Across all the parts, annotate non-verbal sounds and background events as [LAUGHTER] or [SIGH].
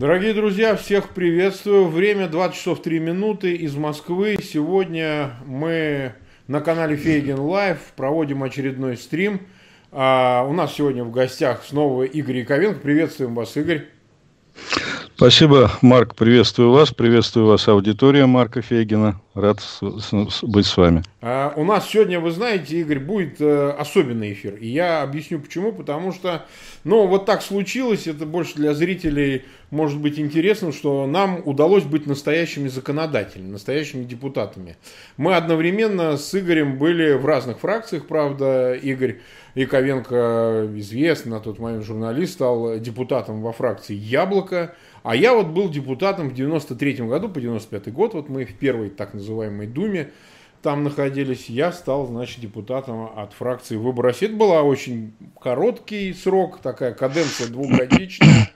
Дорогие друзья, всех приветствую. Время 20 часов 3 минуты из Москвы. Сегодня мы на канале Фейгин Live проводим очередной стрим. А, у нас сегодня в гостях снова Игорь Яковенко. Приветствуем вас, Игорь. Спасибо, Марк. Приветствую вас. Приветствую вас, аудитория Марка Фейгина. Рад быть с вами. А, у нас сегодня, вы знаете, Игорь, будет э, особенный эфир. И я объясню почему. Потому что, ну, вот так случилось. Это больше для зрителей может быть интересно, что нам удалось быть настоящими законодателями, настоящими депутатами. Мы одновременно с Игорем были в разных фракциях, правда. Игорь Яковенко, известный на тот момент журналист, стал депутатом во фракции «Яблоко». А я вот был депутатом в 93 году, по 95 год, вот мы в первой так называемой Думе там находились, я стал, значит, депутатом от фракции «Выбор России». Это был очень короткий срок, такая каденция двухгодичная.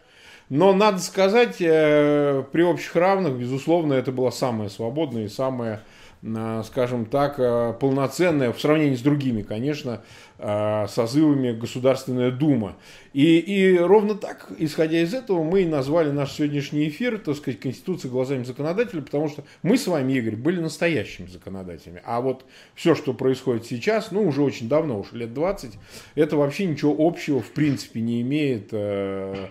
Но надо сказать, э, при общих равных, безусловно, это была самая свободная и самая скажем так, э, полноценная в сравнении с другими, конечно, э, созывами Государственная Дума. И, и ровно так, исходя из этого, мы и назвали наш сегодняшний эфир, так сказать, Конституция глазами законодателя, потому что мы с вами, Игорь, были настоящими законодателями. А вот все, что происходит сейчас, ну, уже очень давно, уже лет 20, это вообще ничего общего, в принципе, не имеет э,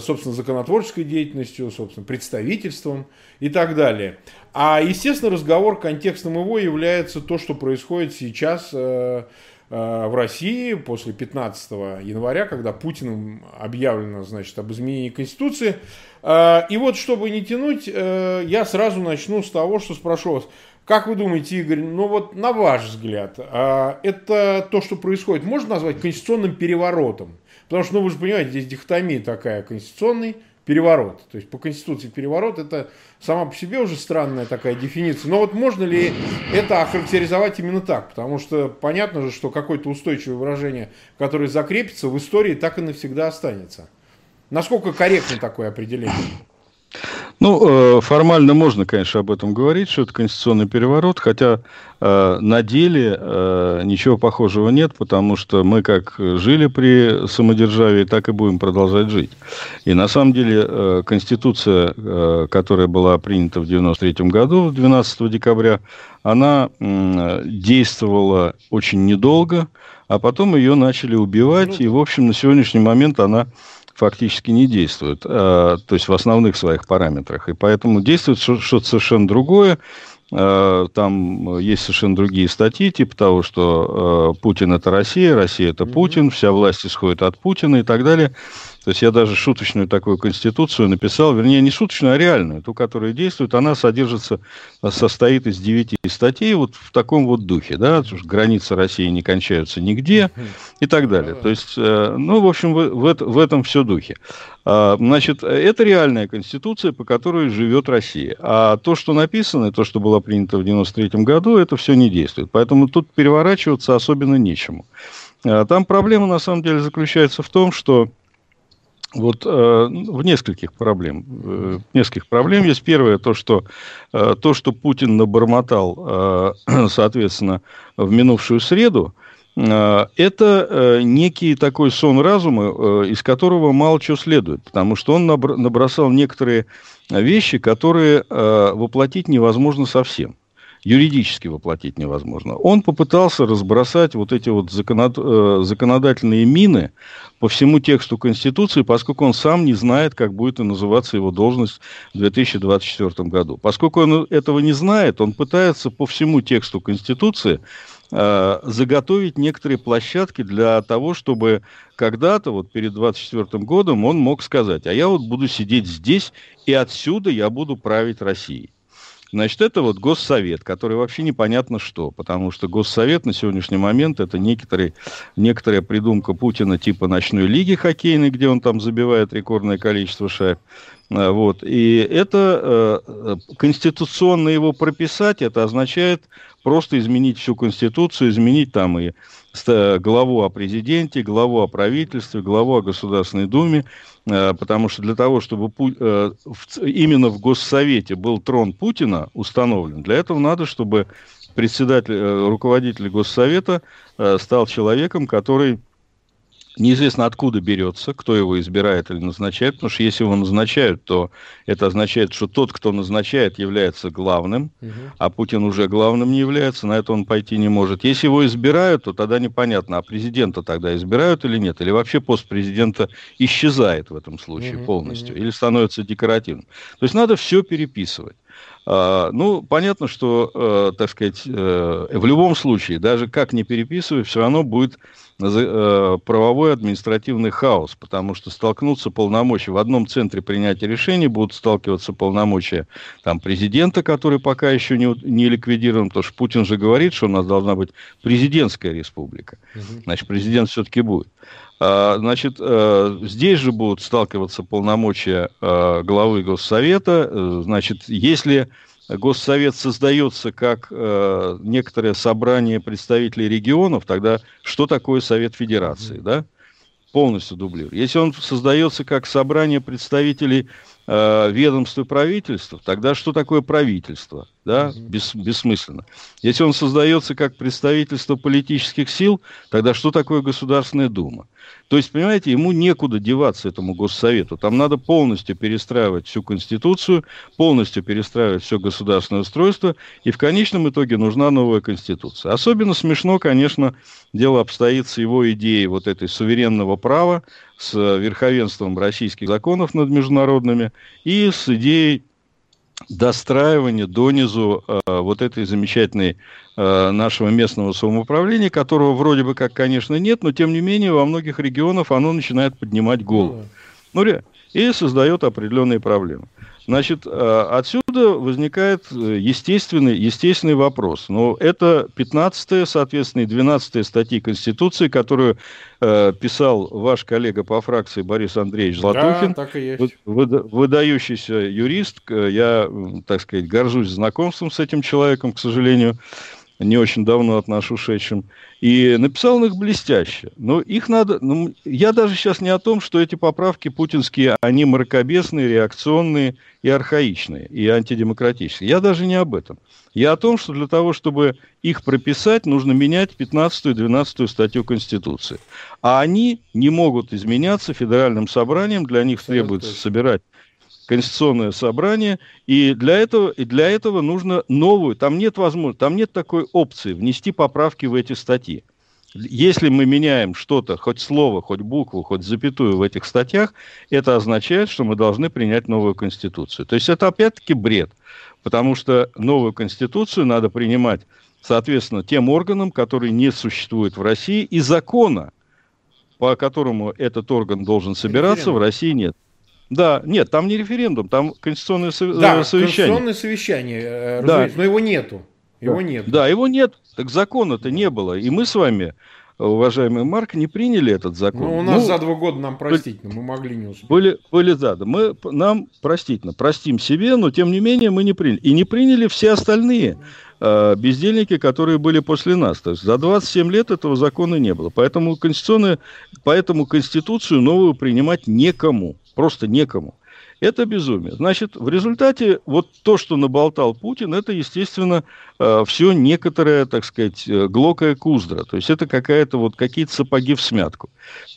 собственно, законотворческой деятельностью, собственно, представительством и так далее. А, естественно, разговор контекстом его является то, что происходит сейчас э, э, в России после 15 января, когда Путиным объявлено, значит, об изменении Конституции. Э, и вот, чтобы не тянуть, я сразу начну с того, что спрошу вас, как вы думаете, Игорь, ну вот на ваш взгляд, это то, что происходит, можно назвать конституционным переворотом? Потому что, ну вы же понимаете, здесь дихотомия такая, конституционный переворот. То есть по Конституции переворот это сама по себе уже странная такая дефиниция. Но вот можно ли это охарактеризовать именно так? Потому что понятно же, что какое-то устойчивое выражение, которое закрепится в истории, так и навсегда останется. Насколько корректно такое определение? Ну, э, формально можно, конечно, об этом говорить, что это конституционный переворот, хотя э, на деле э, ничего похожего нет, потому что мы как жили при самодержавии, так и будем продолжать жить. И на самом деле Конституция, которая была принята в 1993 году, 12 декабря, она действовала очень недолго, а потом ее начали убивать, ну и, в общем, на сегодняшний момент она фактически не действует, а, то есть в основных своих параметрах. И поэтому действует что-то совершенно другое. А, там есть совершенно другие статьи, типа того, что а, Путин это Россия, Россия это Путин, вся власть исходит от Путина и так далее. То есть я даже шуточную такую конституцию написал, вернее, не шуточную, а реальную, ту, которая действует, она содержится, состоит из девяти статей вот в таком вот духе, да, границы России не кончаются нигде и так далее. То есть, э, ну, в общем, в, в, этом все духе. А, значит, это реальная конституция, по которой живет Россия. А то, что написано, то, что было принято в 93 году, это все не действует. Поэтому тут переворачиваться особенно нечему. А, там проблема, на самом деле, заключается в том, что вот э, в нескольких проблем. Э, нескольких проблем есть. Первое, то, что, э, то, что Путин набормотал, э, [CLEARS THROAT] соответственно, в минувшую среду, э, это э, некий такой сон разума, э, из которого мало чего следует, потому что он набр- набросал некоторые вещи, которые э, воплотить невозможно совсем юридически воплотить невозможно. Он попытался разбросать вот эти вот э, законодательные мины по всему тексту Конституции, поскольку он сам не знает, как будет называться его должность в 2024 году. Поскольку он этого не знает, он пытается по всему тексту Конституции э, заготовить некоторые площадки для того, чтобы когда-то, вот перед 2024 годом, он мог сказать, а я вот буду сидеть здесь, и отсюда я буду править Россией. Значит, это вот Госсовет, который вообще непонятно что, потому что Госсовет на сегодняшний момент это некоторые, некоторая придумка Путина типа ночной лиги хоккейной, где он там забивает рекордное количество шайб. А, вот. И это э, конституционно его прописать, это означает просто изменить всю Конституцию, изменить там и главу о президенте, главу о правительстве, главу о Государственной Думе, э, потому что для того, чтобы э, именно в Госсовете был трон Путина установлен, для этого надо, чтобы председатель, э, руководитель Госсовета стал человеком, который Неизвестно, откуда берется, кто его избирает или назначает, потому что если его назначают, то это означает, что тот, кто назначает, является главным, угу. а Путин уже главным не является, на это он пойти не может. Если его избирают, то тогда непонятно, а президента тогда избирают или нет, или вообще пост президента исчезает в этом случае угу, полностью, угу. или становится декоративным. То есть надо все переписывать. А, ну, понятно, что, э, так сказать, э, в любом случае, даже как не переписывать, все равно будет правовой административный хаос, потому что столкнутся полномочия. В одном центре принятия решений будут сталкиваться полномочия там, президента, который пока еще не, не ликвидирован, потому что Путин же говорит, что у нас должна быть президентская республика. Значит, президент все-таки будет. А, значит, здесь же будут сталкиваться полномочия главы Госсовета. Значит, если Госсовет создается как э, некоторое собрание представителей регионов, тогда что такое Совет Федерации, да? Полностью дублирует. Если он создается как собрание представителей э, ведомств и правительств, тогда что такое правительство? Да? Бес, бессмысленно. Если он создается как представительство политических сил, тогда что такое Государственная Дума? То есть, понимаете, ему некуда деваться этому Госсовету. Там надо полностью перестраивать всю Конституцию, полностью перестраивать все государственное устройство, и в конечном итоге нужна новая Конституция. Особенно смешно, конечно, дело обстоит с его идеей вот этой суверенного права, с верховенством российских законов над международными и с идеей достраивания донизу э, вот этой замечательной э, нашего местного самоуправления, которого вроде бы как, конечно, нет, но тем не менее во многих регионах оно начинает поднимать голову. Ну, и создает определенные проблемы. Значит, э, отсюда возникает э, естественный, естественный вопрос. Но это 15 соответственно, и 12 статьи Конституции, которую э, писал ваш коллега по фракции Борис Андреевич Златухин. Да, так и есть. Выдающийся юрист. Я, так сказать, горжусь знакомством с этим человеком, к сожалению не очень давно от нас ушедшим, и написал он их блестяще. Но их надо... Ну, я даже сейчас не о том, что эти поправки путинские, они мракобесные, реакционные и архаичные, и антидемократические. Я даже не об этом. Я о том, что для того, чтобы их прописать, нужно менять 15 и 12 статью Конституции. А они не могут изменяться федеральным собранием, для них требуется собирать конституционное собрание, и для этого, и для этого нужно новую, там нет возможности, там нет такой опции внести поправки в эти статьи. Если мы меняем что-то, хоть слово, хоть букву, хоть запятую в этих статьях, это означает, что мы должны принять новую конституцию. То есть это опять-таки бред, потому что новую конституцию надо принимать, соответственно, тем органам, которые не существуют в России, и закона, по которому этот орган должен собираться, в России нет. Да, нет, там не референдум, там конституционное сов... да, совещание. конституционное совещание, э, да. но его нету. Его да. нет. Да, его нет, так закона-то не было. И мы с вами, уважаемый Марк, не приняли этот закон. Ну, у нас ну, за два года нам простительно, мы могли не успеть. Были, были да, да, мы, нам простительно, простим себе, но тем не менее мы не приняли. И не приняли все остальные э, бездельники, которые были после нас. То есть за 27 лет этого закона не было. Поэтому, конституционную, поэтому Конституцию новую принимать некому. Просто некому. Это безумие. Значит, в результате вот то, что наболтал Путин, это, естественно, э, все некоторая, так сказать, э, глокая куздра. То есть это какая-то вот какие-то сапоги в смятку.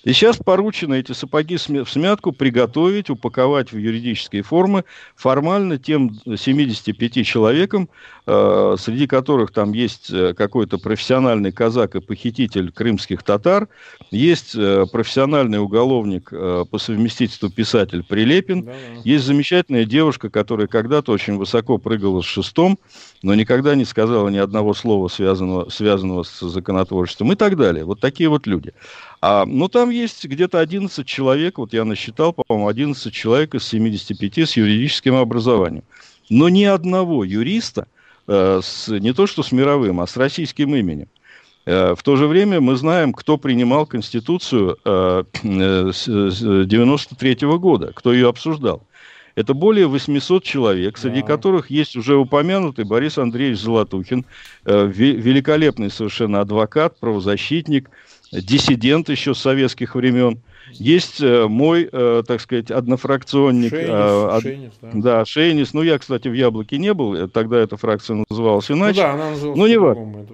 И сейчас поручено эти сапоги в смятку приготовить, упаковать в юридические формы формально тем 75 человекам, среди которых там есть какой-то профессиональный казак и похититель крымских татар, есть профессиональный уголовник по совместительству писатель Прилепин, да, есть замечательная девушка, которая когда-то очень высоко прыгала с шестом, но никогда не сказала ни одного слова, связанного, связанного с законотворчеством и так далее. Вот такие вот люди. А, ну, там есть где-то 11 человек, вот я насчитал, по-моему, 11 человек из 75 с юридическим образованием. Но ни одного юриста, э, с, не то что с мировым, а с российским именем. Э, в то же время мы знаем, кто принимал Конституцию э, э, с 93 -го года, кто ее обсуждал. Это более 800 человек, среди да. которых есть уже упомянутый Борис Андреевич Золотухин, великолепный совершенно адвокат, правозащитник, диссидент еще с советских времен. Есть мой, так сказать, однофракционник. Шейнис, а, Шейнис, да. да, Шейнис. Ну, я, кстати, в Яблоке не был, тогда эта фракция называлась иначе. Ну да, она называлась ну, не важно.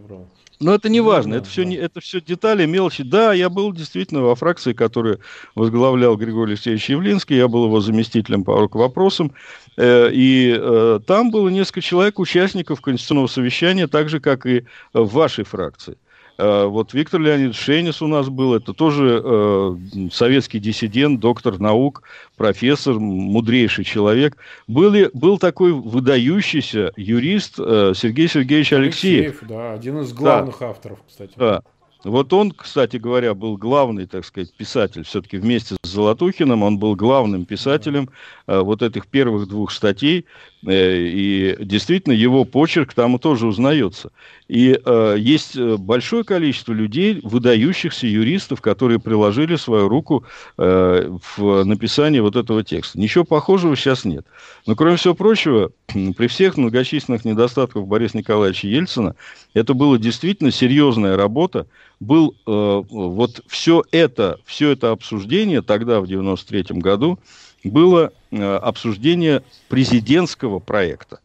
Но это не важно, это, все, да. это все детали, мелочи. Да, я был действительно во фракции, которую возглавлял Григорий Алексеевич Явлинский, я был его заместителем по вопросам, э, и э, там было несколько человек, участников конституционного совещания, так же, как и в вашей фракции. Э, вот Виктор Леонидович Шейнис у нас был, это тоже э, советский диссидент, доктор наук, профессор, мудрейший человек. Был, был такой выдающийся юрист э, Сергей Сергеевич Алексеев. Алексеев. Да, один из главных да. авторов, кстати. Да. Вот он, кстати говоря, был главный, так сказать, писатель. Все-таки вместе с Золотухиным он был главным писателем вот этих первых двух статей. Э, и действительно его почерк там тоже узнается. И э, есть э, большое количество людей, выдающихся юристов, которые приложили свою руку э, в написании вот этого текста. Ничего похожего сейчас нет. Но, кроме всего прочего, [CLEARS THROAT] при всех многочисленных недостатках Бориса Николаевича Ельцина, это была действительно серьезная работа. Был э, вот все это, все это обсуждение тогда, в 93 году, было э, обсуждение президентского проекта.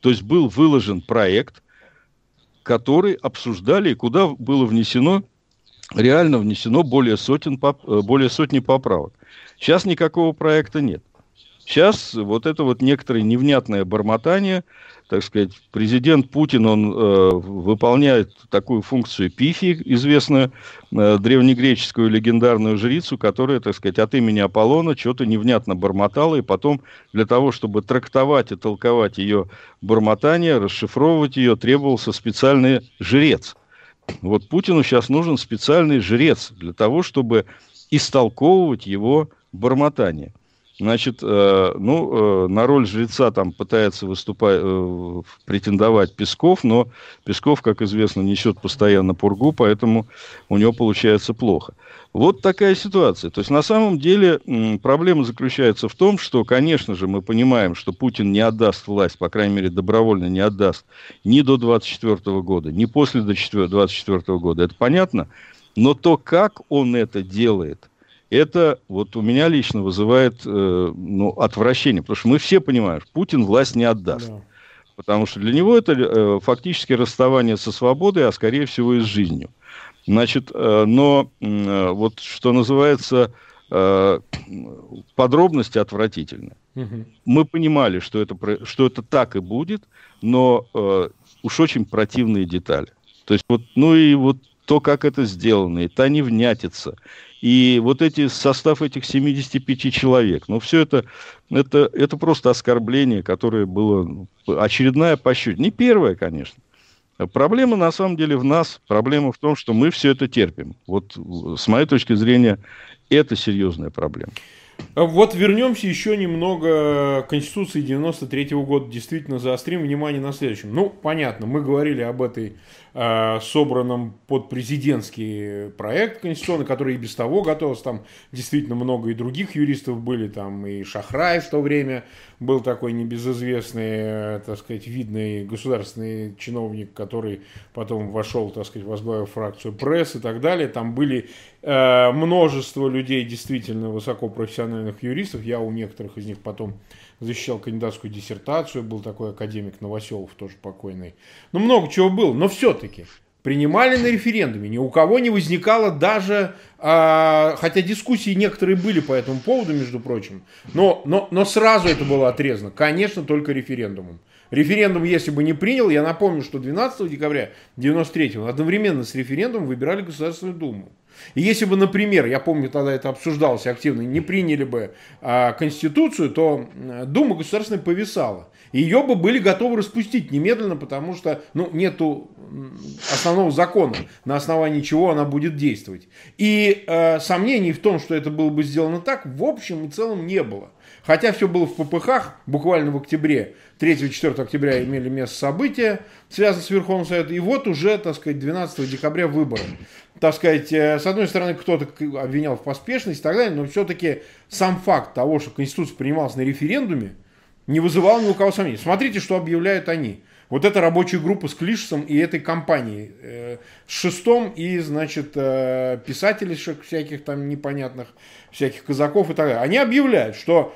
То есть был выложен проект, который обсуждали куда было внесено, реально внесено более, сотен, э, более сотни поправок. Сейчас никакого проекта нет. Сейчас вот это вот некоторое невнятное бормотание, так сказать, президент Путин, он э, выполняет такую функцию пифи, известную э, древнегреческую легендарную жрицу, которая, так сказать, от имени Аполлона что-то невнятно бормотала, и потом для того, чтобы трактовать и толковать ее бормотание, расшифровывать ее, требовался специальный жрец. Вот Путину сейчас нужен специальный жрец для того, чтобы истолковывать его бормотание. Значит, э, ну, э, на роль жреца там пытается выступать, э, претендовать Песков, но Песков, как известно, несет постоянно пургу, поэтому у него получается плохо. Вот такая ситуация. То есть, на самом деле, проблема заключается в том, что, конечно же, мы понимаем, что Путин не отдаст власть, по крайней мере, добровольно не отдаст ни до 24 года, ни после 24 года. Это понятно? Но то, как он это делает – это вот у меня лично вызывает э, ну, отвращение, потому что мы все понимаем, что Путин власть не отдаст. Да. Потому что для него это э, фактически расставание со свободой, а скорее всего и с жизнью. Значит, э, но э, вот что называется, э, подробности отвратительны. Угу. Мы понимали, что это, что это так и будет, но э, уж очень противные детали. То есть вот, ну и вот то, как это сделано, и та невнятица, и вот эти, состав этих 75 человек, ну, все это, это, это просто оскорбление, которое было ну, очередная пощадь. Не первое, конечно. Проблема на самом деле в нас, проблема в том, что мы все это терпим. Вот с моей точки зрения, это серьезная проблема. Вот вернемся еще немного к Конституции 93 -го года. Действительно заострим внимание на следующем. Ну, понятно, мы говорили об этой собранном под президентский проект конституционный, который и без того готовился. Там действительно много и других юристов были, там и Шахрай в то время был такой небезызвестный, э, так сказать, видный государственный чиновник, который потом вошел, так сказать, возглавил фракцию пресс и так далее. Там были э, множество людей, действительно высокопрофессиональных юристов. Я у некоторых из них потом защищал кандидатскую диссертацию, был такой академик Новоселов, тоже покойный. Ну, много чего было, но все-таки принимали на референдуме. Ни у кого не возникало даже, а, хотя дискуссии некоторые были по этому поводу, между прочим, но, но, но сразу это было отрезано. Конечно, только референдумом. Референдум, если бы не принял, я напомню, что 12 декабря 93 одновременно с референдумом выбирали Государственную Думу. И если бы, например, я помню, тогда это обсуждалось активно, не приняли бы а, Конституцию, то Дума государственная повисала. Ее бы были готовы распустить немедленно, потому что ну, нету основного закона, на основании чего она будет действовать. И э, сомнений в том, что это было бы сделано так, в общем и целом не было. Хотя все было в ППХ, буквально в октябре, 3-4 октября имели место события, связанные с Верховным Советом, и вот уже, так сказать, 12 декабря выборы. Так сказать, э, с одной стороны, кто-то обвинял в поспешности и так далее, но все-таки сам факт того, что Конституция принималась на референдуме, не вызывал ни у кого сомнений. Смотрите, что объявляют они. Вот эта рабочая группа с Клишесом и этой компанией, э, с Шестом и, значит, э, писателей всяких там непонятных, всяких казаков и так далее. Они объявляют, что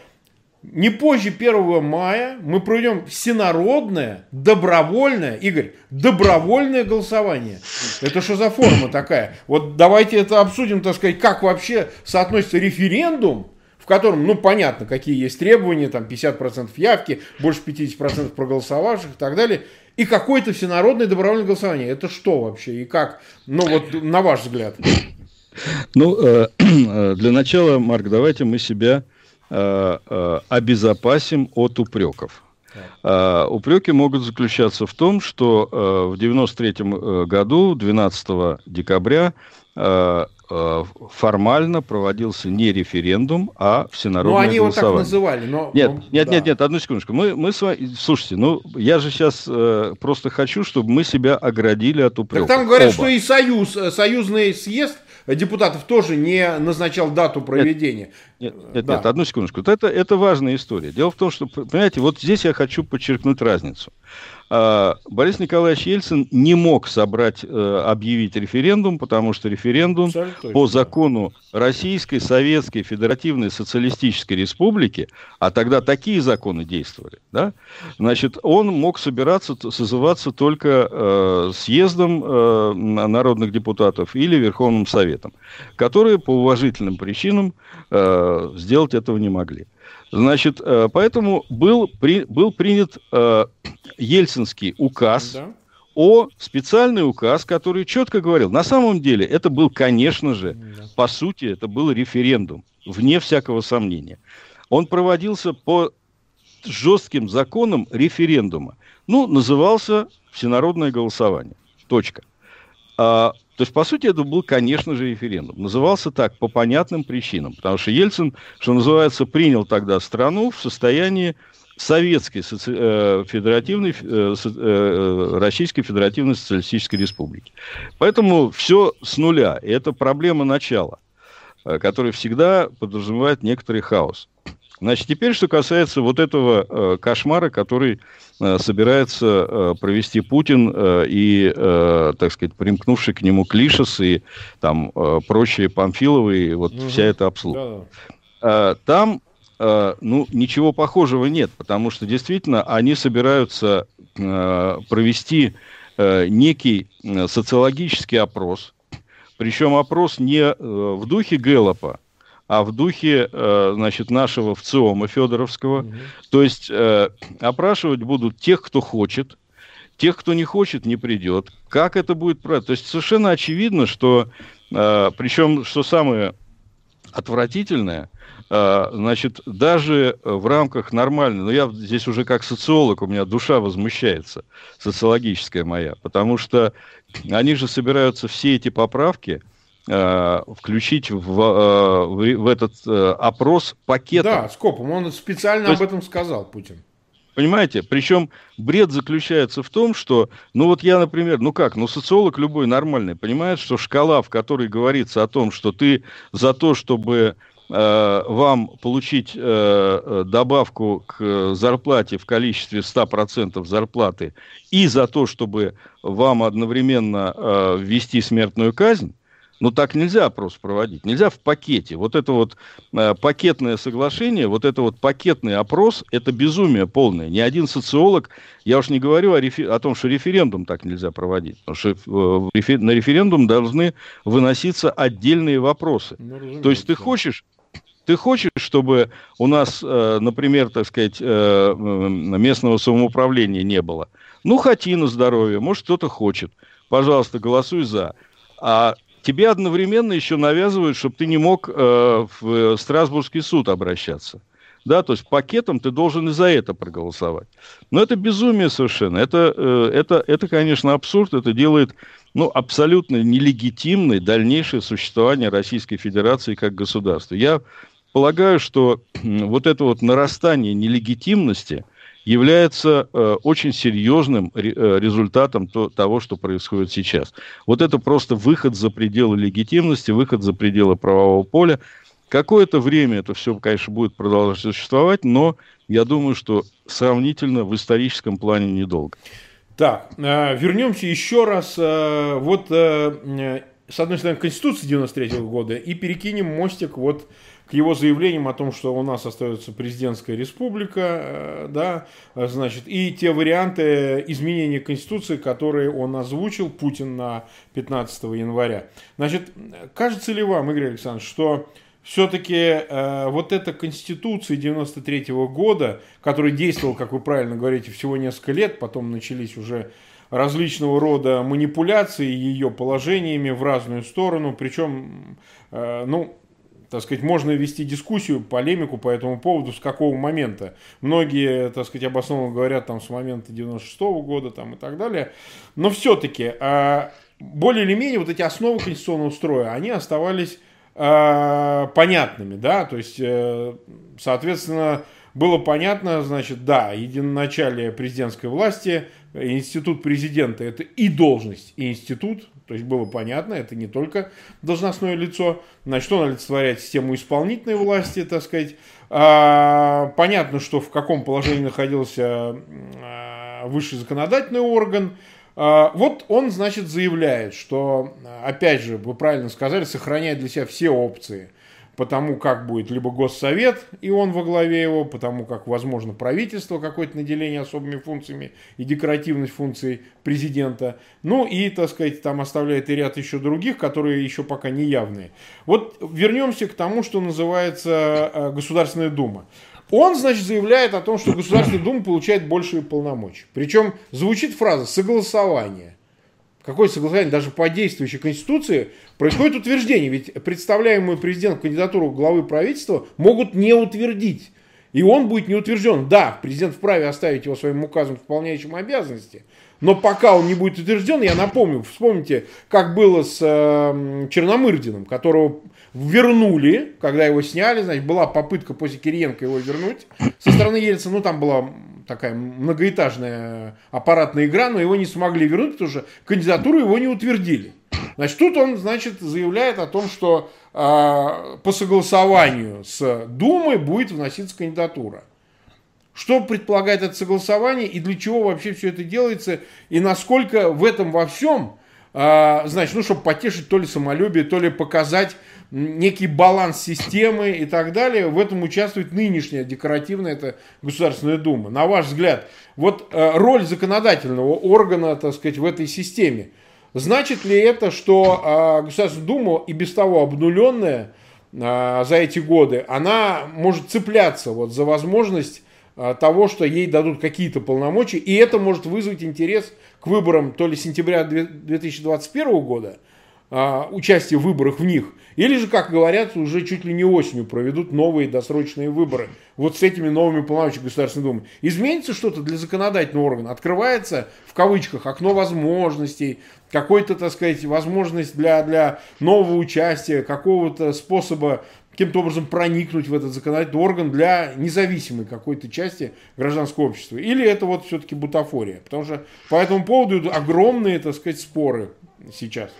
не позже 1 мая мы проведем всенародное, добровольное, Игорь, добровольное голосование. Это что за форма такая? Вот давайте это обсудим, так сказать, как вообще соотносится референдум, в котором, ну, понятно, какие есть требования, там 50% явки, больше 50% проголосовавших и так далее, и какое-то всенародное добровольное голосование. Это что вообще и как? Ну, вот на ваш взгляд. Ну, э, [CLEARS THROAT] для начала, Марк, давайте мы себя Э, э, обезопасим от упреков. Uh, упреки могут заключаться в том, что uh, в 1993 году, 12 декабря, uh, формально проводился не референдум, а всенародное ну, они голосование. его так называли, но... Нет, нет, да. нет, нет, одну секундочку. Мы, мы с вами... Слушайте, ну, я же сейчас э, просто хочу, чтобы мы себя оградили от упреков. Так там говорят, Оба. что и союз, союзный съезд депутатов тоже не назначал дату проведения. Нет, нет, да. нет одну секундочку. Это, это важная история. Дело в том, что, понимаете, вот здесь я хочу подчеркнуть разницу. А, Борис Николаевич Ельцин не мог собрать, э, объявить референдум, потому что референдум по закону Российской Советской Федеративной Социалистической Республики, а тогда такие законы действовали, да, значит, он мог собираться, созываться только э, съездом э, народных депутатов или Верховным Советом, которые по уважительным причинам сделать этого не могли. Значит, э, поэтому был, при, был принят э, Ельцинский указ да. о специальный указ, который четко говорил, на самом деле это был, конечно же, да. по сути, это был референдум, вне всякого сомнения. Он проводился по жестким законам референдума. Ну, назывался всенародное голосование. Точка. А, то есть, по сути, это был, конечно же, референдум. Назывался так по понятным причинам, потому что Ельцин, что называется, принял тогда страну в состоянии Советской соци... э, Федеративной, э, э, Российской Федеративной Социалистической Республики. Поэтому все с нуля. И это проблема начала, э, которая всегда подразумевает некоторый хаос. Значит, теперь, что касается вот этого э, кошмара, который э, собирается э, провести Путин э, и, э, так сказать, примкнувший к нему Клишес и там э, прочие Памфиловы, и вот угу. вся эта обслуга. Да. Э, там, э, ну, ничего похожего нет, потому что действительно они собираются э, провести э, некий э, социологический опрос, причем опрос не э, в духе Гэллопа, а в духе, э, значит, нашего ВЦИОМа Федоровского. Угу. То есть э, опрашивать будут тех, кто хочет, тех, кто не хочет, не придет. Как это будет правильно? То есть совершенно очевидно, что, э, причем, что самое отвратительное, значит, даже в рамках нормальной, но я здесь уже как социолог, у меня душа возмущается, социологическая моя, потому что они же собираются все эти поправки включить в, э, в, в этот э, опрос пакет. Да, скопом. Он специально То об этом сказал, Путин. Понимаете? Причем бред заключается в том, что, ну вот я, например, ну как, ну социолог любой нормальный понимает, что шкала, в которой говорится о том, что ты за то, чтобы э, вам получить э, добавку к зарплате в количестве 100% зарплаты и за то, чтобы вам одновременно э, ввести смертную казнь, ну, так нельзя опрос проводить. Нельзя в пакете. Вот это вот э, пакетное соглашение, вот это вот пакетный опрос, это безумие полное. Ни один социолог, я уж не говорю о, рефер... о том, что референдум так нельзя проводить. Потому что э, рефер... на референдум должны выноситься отдельные вопросы. Ну, То есть ты хочешь, ты хочешь, чтобы у нас, э, например, так сказать, э, местного самоуправления не было? Ну, хоти на здоровье, может, кто-то хочет. Пожалуйста, голосуй за. А тебе одновременно еще навязывают, чтобы ты не мог э, в Страсбургский суд обращаться. Да, то есть пакетом ты должен и за это проголосовать. Но это безумие совершенно. Это, э, это, это конечно, абсурд. Это делает ну, абсолютно нелегитимное дальнейшее существование Российской Федерации как государства. Я полагаю, что вот это вот нарастание нелегитимности – является э, очень серьезным ре, э, результатом то, того, что происходит сейчас. Вот это просто выход за пределы легитимности, выход за пределы правового поля. Какое-то время это все, конечно, будет продолжать существовать, но я думаю, что сравнительно в историческом плане недолго. Так, э, вернемся еще раз. Э, вот э, с одной стороны, Конституции 93 -го года и перекинем мостик вот к его заявлениям о том, что у нас остается президентская республика, э, да, значит, и те варианты изменения Конституции, которые он озвучил, Путин на 15 января. Значит, кажется ли вам, Игорь Александрович, что все-таки э, вот эта Конституция 93 -го года, которая действовала, как вы правильно говорите, всего несколько лет, потом начались уже различного рода манипуляции ее положениями в разную сторону, причем, э, ну, так сказать, можно вести дискуссию, полемику по этому поводу, с какого момента. Многие, так сказать, обоснованно говорят там с момента 96 -го года там, и так далее. Но все-таки а, более или менее вот эти основы конституционного строя, они оставались а, понятными, да, то есть, э, соответственно, было понятно, значит, да, единоначалие президентской власти, институт президента это и должность, и институт, то есть было понятно, это не только должностное лицо, значит, он олицетворяет систему исполнительной власти, так сказать. А, понятно, что в каком положении находился а, высший законодательный орган. А, вот он, значит, заявляет, что, опять же, вы правильно сказали, сохраняет для себя все опции – потому как будет либо госсовет, и он во главе его, потому как, возможно, правительство какое-то наделение особыми функциями и декоративность функций президента. Ну и, так сказать, там оставляет и ряд еще других, которые еще пока не явные. Вот вернемся к тому, что называется э, Государственная Дума. Он, значит, заявляет о том, что Государственная Дума получает большие полномочия. Причем звучит фраза «согласование». Какое согласование? Даже по действующей Конституции происходит утверждение. Ведь представляемый президент кандидатуру главы правительства могут не утвердить. И он будет не утвержден. Да, президент вправе оставить его своим указом исполняющим обязанности. Но пока он не будет утвержден, я напомню, вспомните, как было с э, Черномырдиным, которого вернули, когда его сняли, значит, была попытка после Кириенко его вернуть. Со стороны Ельцина, ну, там была такая многоэтажная аппаратная игра, но его не смогли вернуть, потому что кандидатуру его не утвердили. Значит, тут он, значит, заявляет о том, что э, по согласованию с Думой будет вноситься кандидатура. Что предполагает это согласование и для чего вообще все это делается, и насколько в этом во всем, значит, ну, чтобы потешить то ли самолюбие, то ли показать некий баланс системы и так далее. В этом участвует нынешняя декоративная это Государственная Дума. На ваш взгляд, вот э, роль законодательного органа, так сказать, в этой системе, значит ли это, что э, Государственная Дума и без того обнуленная э, за эти годы, она может цепляться вот за возможность того, что ей дадут какие-то полномочия, и это может вызвать интерес к выборам то ли сентября 2021 года, а, участие в выборах в них. Или же, как говорят, уже чуть ли не осенью проведут новые досрочные выборы. Вот с этими новыми полномочиями Государственной Думы. Изменится что-то для законодательного органа? Открывается, в кавычках, окно возможностей, какой-то, так сказать, возможность для, для нового участия, какого-то способа каким-то образом проникнуть в этот законодательный орган для независимой какой-то части гражданского общества. Или это вот все-таки бутафория. Потому что по этому поводу огромные, так сказать, споры сейчас.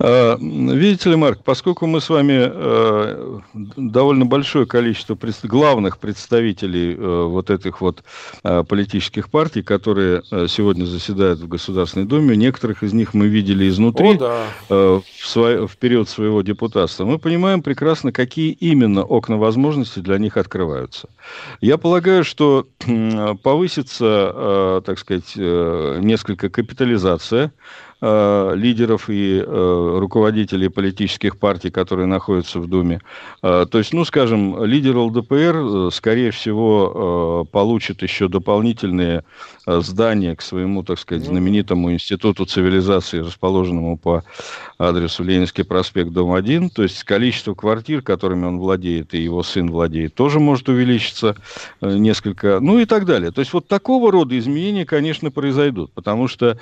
А, видите ли, Марк, поскольку мы с вами э, довольно большое количество главных представителей э, вот этих вот э, политических партий, которые сегодня заседают в Государственной Думе, некоторых из них мы видели изнутри О, да. в, период своего депутатства, мы понимаем прекрасно, какие именно окна возможностей для них открываются. Я полагаю, что повысится, так сказать, несколько капитализация Э, лидеров и э, руководителей политических партий, которые находятся в Думе. Э, то есть, ну, скажем, лидер ЛДПР, скорее всего, получит еще дополнительные здания к своему, так сказать, ну знаменитому институту цивилизации, расположенному по адресу Ленинский проспект, дом 1. То есть, количество квартир, которыми он владеет, и его сын владеет, тоже может увеличиться несколько, ну и так далее. То есть, вот такого рода изменения, конечно, произойдут, потому что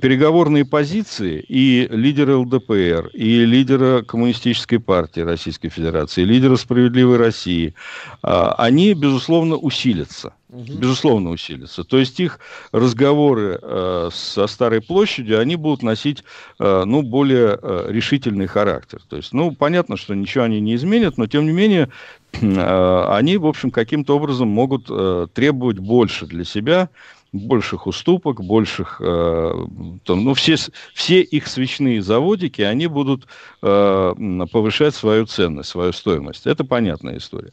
переговорные позиции и лидера ЛДПР, и лидера Коммунистической партии Российской Федерации, и лидера Справедливой России, а, они, безусловно, усилятся. Безусловно, усилятся. То есть их разговоры э, со Старой площадью, они будут носить, э, ну, более э, решительный характер. То есть, ну, понятно, что ничего они не изменят, но, тем не менее, [CLEARS THROAT] э, они, в общем, каким-то образом могут э, требовать больше для себя, больших уступок, больших, э, там, ну, все, все их свечные заводики, они будут э, повышать свою ценность, свою стоимость. Это понятная история.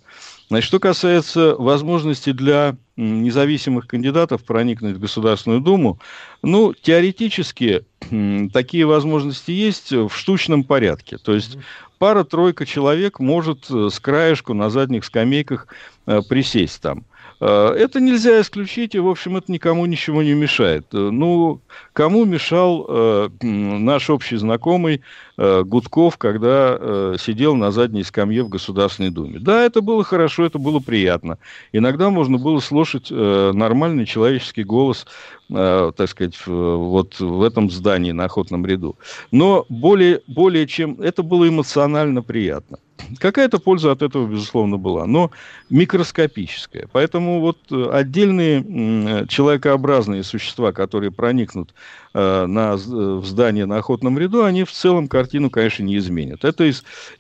Значит, что касается возможности для независимых кандидатов проникнуть в Государственную Думу, ну, теоретически [CLEARS THROAT] такие возможности есть в штучном порядке. То есть пара-тройка человек может э, с краешку на задних скамейках э, присесть там. Э, это нельзя исключить, и, в общем, это никому ничего не мешает. Ну, кому мешал э, наш общий знакомый э, Гудков, когда э, сидел на задней скамье в Государственной Думе? Да, это было хорошо, это было приятно. Иногда можно было слушать э, нормальный человеческий голос, э, так сказать, в, вот в этом здании на охотном ряду. Но более, более чем... Это было эмоционально приятно. Какая-то польза от этого, безусловно, была, но микроскопическая. Поэтому вот э, отдельные человекообразные существа, которые проникнут э, на, в здание на охотном ряду, они в целом картину, конечно, не изменят. Это,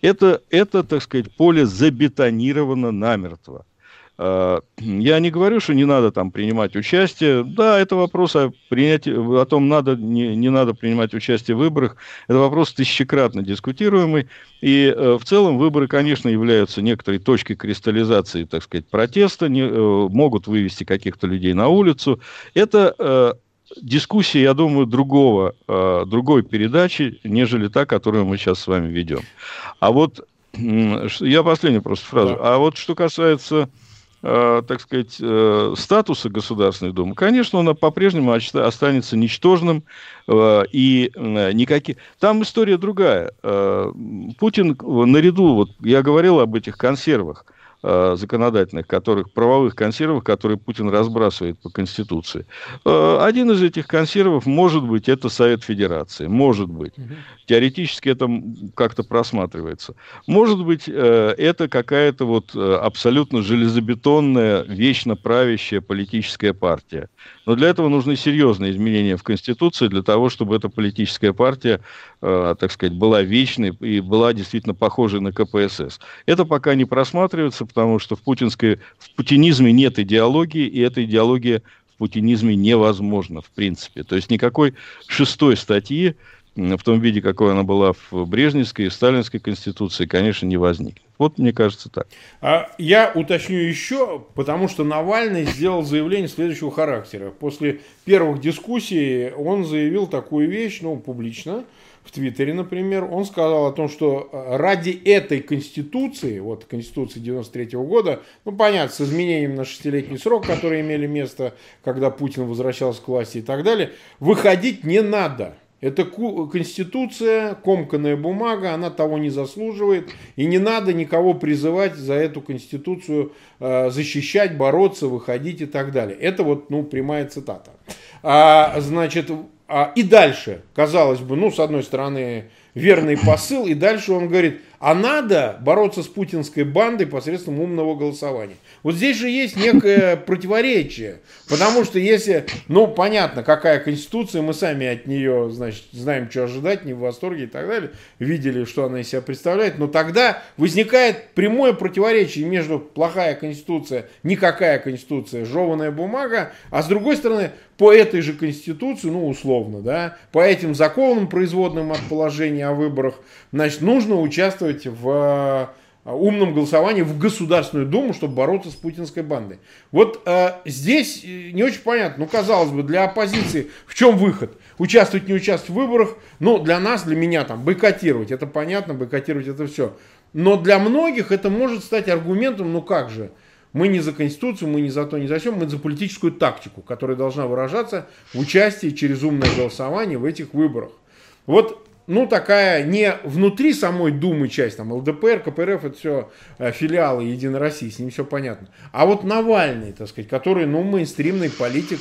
это, это так сказать, поле забетонировано намертво. Э, я не говорю, что не надо там принимать участие. Да, это вопрос о, принятии, о том, надо, не, не надо принимать участие в выборах. Это вопрос тысячекратно дискутируемый. И э, в целом выборы, конечно, являются некоторой точкой кристаллизации, так сказать, протеста, не, э, могут вывести каких-то людей на улицу. Это э, дискуссия, я думаю, другого, э, другой передачи, нежели та, которую мы сейчас с вами ведем. А вот я последнюю просто фразу. Да. А вот что касается Э, так сказать, э, статуса Государственной Думы, конечно, он по-прежнему останется ничтожным э, и никакие... Там история другая. Путин наряду, вот я говорил об этих консервах, Э, законодательных, которых, правовых консервов, которые Путин разбрасывает по Конституции. Э, один из этих консервов, может быть, это Совет Федерации. Может быть. Теоретически это как-то просматривается. Может быть, э, это какая-то вот абсолютно железобетонная, вечно правящая политическая партия. Но для этого нужны серьезные изменения в Конституции, для того, чтобы эта политическая партия, э, так сказать, была вечной и была действительно похожей на КПСС. Это пока не просматривается, потому что в, путинской, в путинизме нет идеологии, и эта идеология в путинизме невозможна, в принципе. То есть никакой шестой статьи в том виде, какой она была в Брежневской и Сталинской конституции, конечно, не возникнет. Вот мне кажется так. А я уточню еще, потому что Навальный сделал заявление следующего характера. После первых дискуссий он заявил такую вещь, ну, публично, в Твиттере, например, он сказал о том, что ради этой Конституции, вот Конституции 93 -го года, ну, понятно, с изменением на шестилетний срок, которые имели место, когда Путин возвращался к власти и так далее, выходить не надо. Это конституция, комканная бумага, она того не заслуживает. И не надо никого призывать за эту конституцию э, защищать, бороться, выходить и так далее. Это вот, ну, прямая цитата. А, значит, а, и дальше, казалось бы, ну, с одной стороны, верный посыл, и дальше он говорит, а надо бороться с путинской бандой посредством умного голосования. Вот здесь же есть некое [LAUGHS] противоречие. Потому что если, ну, понятно, какая конституция, мы сами от нее, значит, знаем, что ожидать, не в восторге и так далее, видели, что она из себя представляет, но тогда возникает прямое противоречие между плохая конституция, никакая конституция, жеванная бумага, а с другой стороны, по этой же конституции, ну, условно, да, по этим законам, производным от положения о выборах, значит, нужно участвовать в а, умном голосовании в Государственную Думу, чтобы бороться с путинской бандой. Вот э, здесь э, не очень понятно. Ну, казалось бы, для оппозиции в чем выход? Участвовать, не участвовать в выборах. Ну, для нас, для меня там, бойкотировать. Это понятно, бойкотировать это все. Но для многих это может стать аргументом, ну как же, мы не за Конституцию, мы не за то, не за все, мы за политическую тактику, которая должна выражаться в участии через умное голосование в этих выборах. Вот ну, такая не внутри самой Думы часть, там, ЛДПР, КПРФ, это все э, филиалы Единой России, с ним все понятно. А вот Навальный, так сказать, который, ну, мейнстримный политик,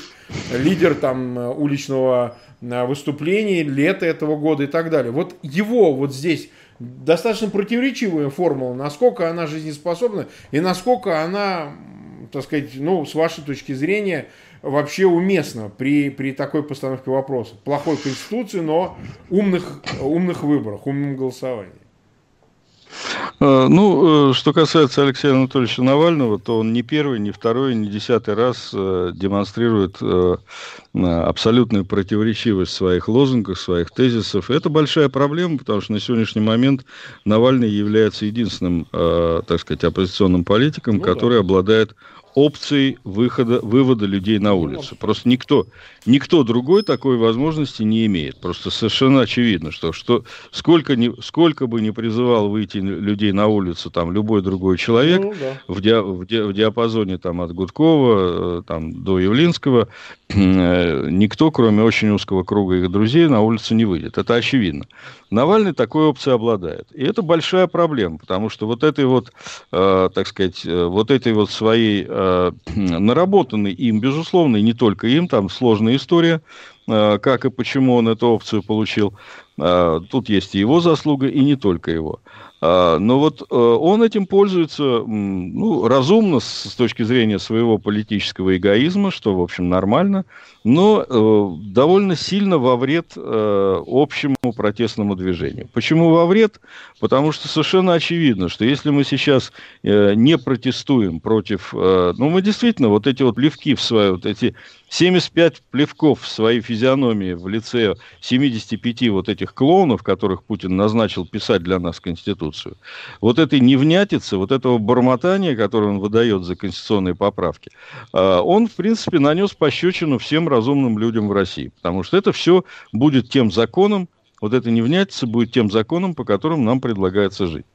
лидер там э, уличного э, выступления лета этого года и так далее. Вот его вот здесь достаточно противоречивая формула, насколько она жизнеспособна и насколько она, так сказать, ну, с вашей точки зрения, вообще уместно при, при такой постановке вопроса. Плохой конституции, но умных, умных выборах, умном голосовании. А, ну, э, что касается Алексея Анатольевича Навального, то он не первый, не второй, не десятый раз э, демонстрирует э, абсолютную противоречивость своих лозунгов, своих тезисов. Это большая проблема, потому что на сегодняшний момент Навальный является единственным, так сказать, оппозиционным политиком, ну, который да. обладает опцией выхода, вывода людей на улицу. Просто никто, никто другой такой возможности не имеет. Просто совершенно очевидно, что, что сколько, ни, сколько бы ни призывал выйти людей на улицу там, любой другой человек ну, да. в, ди, в, ди, в диапазоне там, от Гудкова э, там, до Явлинского, никто, кроме очень узкого круга их друзей, на улицу не выйдет. Это очевидно. Навальный такой опцией обладает. И это большая проблема, потому что вот этой вот, э, так сказать, э, вот этой вот своей э, [CLEARS THROAT] наработанной им, безусловно, и не только им, там сложная история, э, как и почему он эту опцию получил. Э, тут есть и его заслуга, и не только его. А, но вот э, он этим пользуется ну, разумно с точки зрения своего политического эгоизма, что, в общем, нормально, но э, довольно сильно во вред э, общему протестному движению. Почему во вред? Потому что совершенно очевидно, что если мы сейчас не протестуем против... Ну, мы действительно вот эти вот плевки в свою, вот эти 75 плевков в своей физиономии в лице 75 вот этих клоунов, которых Путин назначил писать для нас Конституцию, вот этой невнятицы, вот этого бормотания, которое он выдает за конституционные поправки, а, он, в принципе, нанес пощечину всем разумным людям в России. Потому что это все будет тем законом, вот эта невнятица будет тем законом, по которым нам предлагается жить.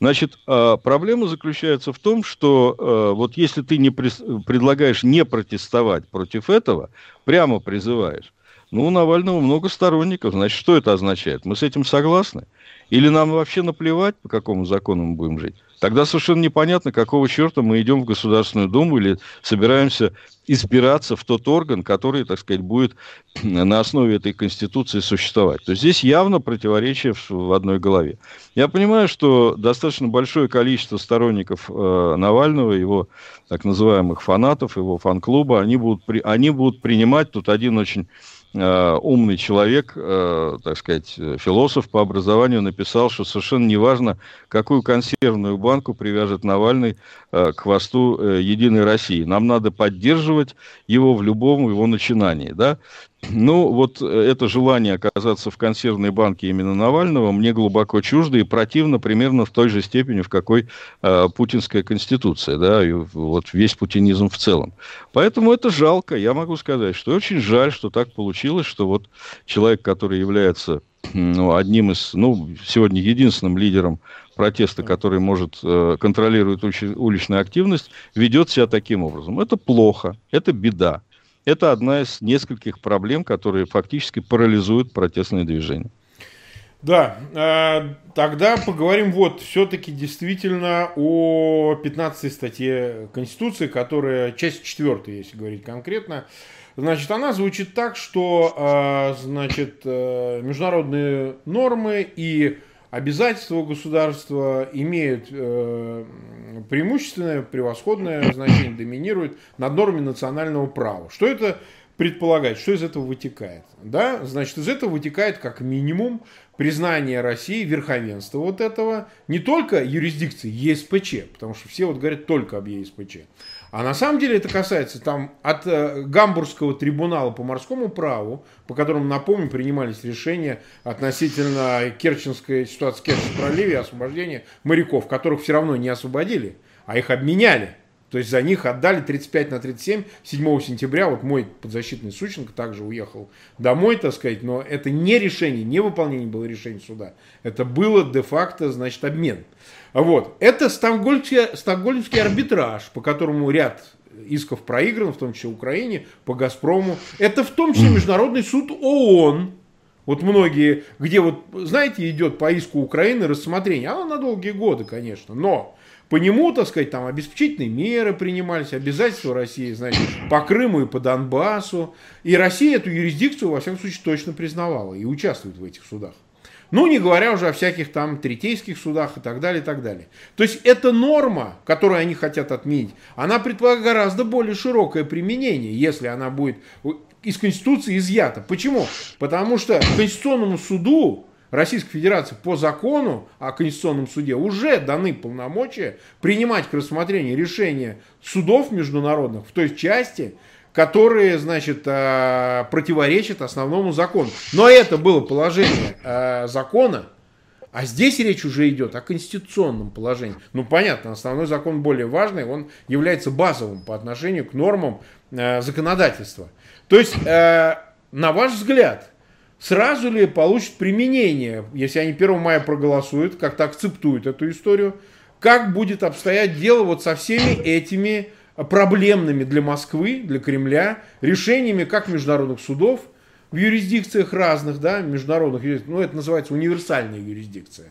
Значит, а, проблема заключается в том, что а, вот если ты не предлагаешь не протестовать против этого, прямо призываешь, ну, у Навального много сторонников, значит, что это означает? Мы с этим согласны? Или нам вообще наплевать, по какому закону мы будем жить? Тогда совершенно непонятно, какого черта мы идем в Государственную Думу или собираемся избираться в тот орган, который, так сказать, будет [CLEARS THROAT] на основе этой Конституции существовать. То есть здесь явно противоречие в одной голове. Я понимаю, что достаточно большое количество сторонников э, Навального, его так называемых фанатов, его фан-клуба, они будут, при, они будут принимать, тут один очень умный человек, э, так сказать, философ по образованию, написал, что совершенно неважно, какую консервную банку привяжет Навальный э, к хвосту Единой России. Нам надо поддерживать его в любом его начинании. Да? Ну, вот это желание оказаться в консервной банке именно Навального мне глубоко чуждо и противно примерно в той же степени, в какой э, путинская конституция, да, и вот весь путинизм в целом. Поэтому это жалко. Я могу сказать, что очень жаль, что так получилось, что вот человек, который является ну, одним из, ну, сегодня единственным лидером протеста, который может э, контролирует уличную активность, ведет себя таким образом. Это плохо, это беда. Это одна из нескольких проблем, которые фактически парализуют протестное движение. Да, э, тогда поговорим вот все-таки действительно о 15 статье Конституции, которая часть 4, если говорить конкретно. Значит, она звучит так, что э, значит, э, международные нормы и обязательства государства имеют э, преимущественное, превосходное значение, доминирует над нормами национального права. Что это предполагает? Что из этого вытекает? Да? Значит, из этого вытекает как минимум признание России верховенства вот этого, не только юрисдикции ЕСПЧ, потому что все вот говорят только об ЕСПЧ, а на самом деле это касается там от э, Гамбургского трибунала по морскому праву, по которому, напомню, принимались решения относительно Керченской ситуации в Керченском проливе освобождения моряков, которых все равно не освободили, а их обменяли. То есть за них отдали 35 на 37 7 сентября. Вот мой подзащитный Сущенко также уехал домой, так сказать. Но это не решение, не выполнение было решения суда. Это было де-факто, значит, обмен. Вот. Это стокгольмский, стокгольмский арбитраж, по которому ряд исков проигран, в том числе Украине, по «Газпрому». Это в том числе Международный суд ООН. Вот многие, где вот, знаете, идет по иску Украины рассмотрение. Оно на долгие годы, конечно, но по нему, так сказать, там обеспечительные меры принимались, обязательства России, значит, по Крыму и по Донбассу. И Россия эту юрисдикцию, во всяком случае, точно признавала и участвует в этих судах. Ну, не говоря уже о всяких там третейских судах и так далее, и так далее. То есть, эта норма, которую они хотят отменить, она предполагает гораздо более широкое применение, если она будет из Конституции изъята. Почему? Потому что Конституционному суду Российской Федерации по закону о Конституционном суде уже даны полномочия принимать к рассмотрению решения судов международных в той части, которые, значит, э, противоречат основному закону. Но это было положение э, закона, а здесь речь уже идет о конституционном положении. Ну, понятно, основной закон более важный, он является базовым по отношению к нормам э, законодательства. То есть, на ваш взгляд, сразу ли получит применение, если они 1 мая проголосуют, как-то акцептуют эту историю, как будет обстоять дело вот со всеми этими проблемными для Москвы, для Кремля, решениями как международных судов, в юрисдикциях разных, да, международных, ну, это называется универсальная юрисдикция.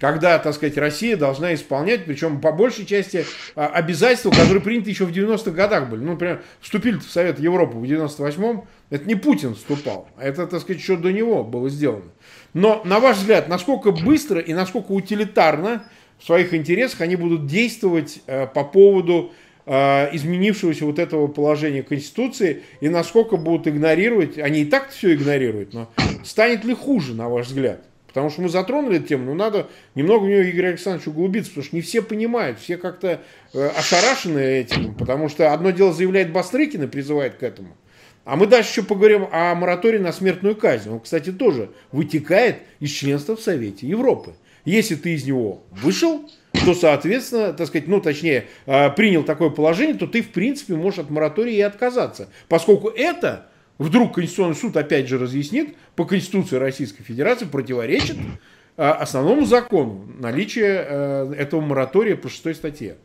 Когда, так сказать, Россия должна исполнять, причем по большей части а, обязательства, которые приняты еще в 90-х годах были. Ну, например, вступили в Совет Европы в 98-м, это не Путин вступал, а это, так сказать, еще до него было сделано. Но, на ваш взгляд, насколько быстро и насколько утилитарно в своих интересах они будут действовать э, по поводу изменившегося вот этого положения Конституции и насколько будут игнорировать, они и так все игнорируют, но станет ли хуже, на ваш взгляд? Потому что мы затронули эту тему, но надо немного в нее, Игорь Александрович, углубиться, потому что не все понимают, все как-то э, ошарашены этим, потому что одно дело заявляет Бастрыкин и призывает к этому, а мы дальше еще поговорим о моратории на смертную казнь. Он, кстати, тоже вытекает из членства в Совете Европы. Если ты из него вышел, то, соответственно, так сказать, ну, точнее, а, принял такое положение, то ты, в принципе, можешь от моратория и отказаться. Поскольку это, вдруг Конституционный суд опять же разъяснит, по Конституции Российской Федерации противоречит а, основному закону наличие а, этого моратория по шестой статье.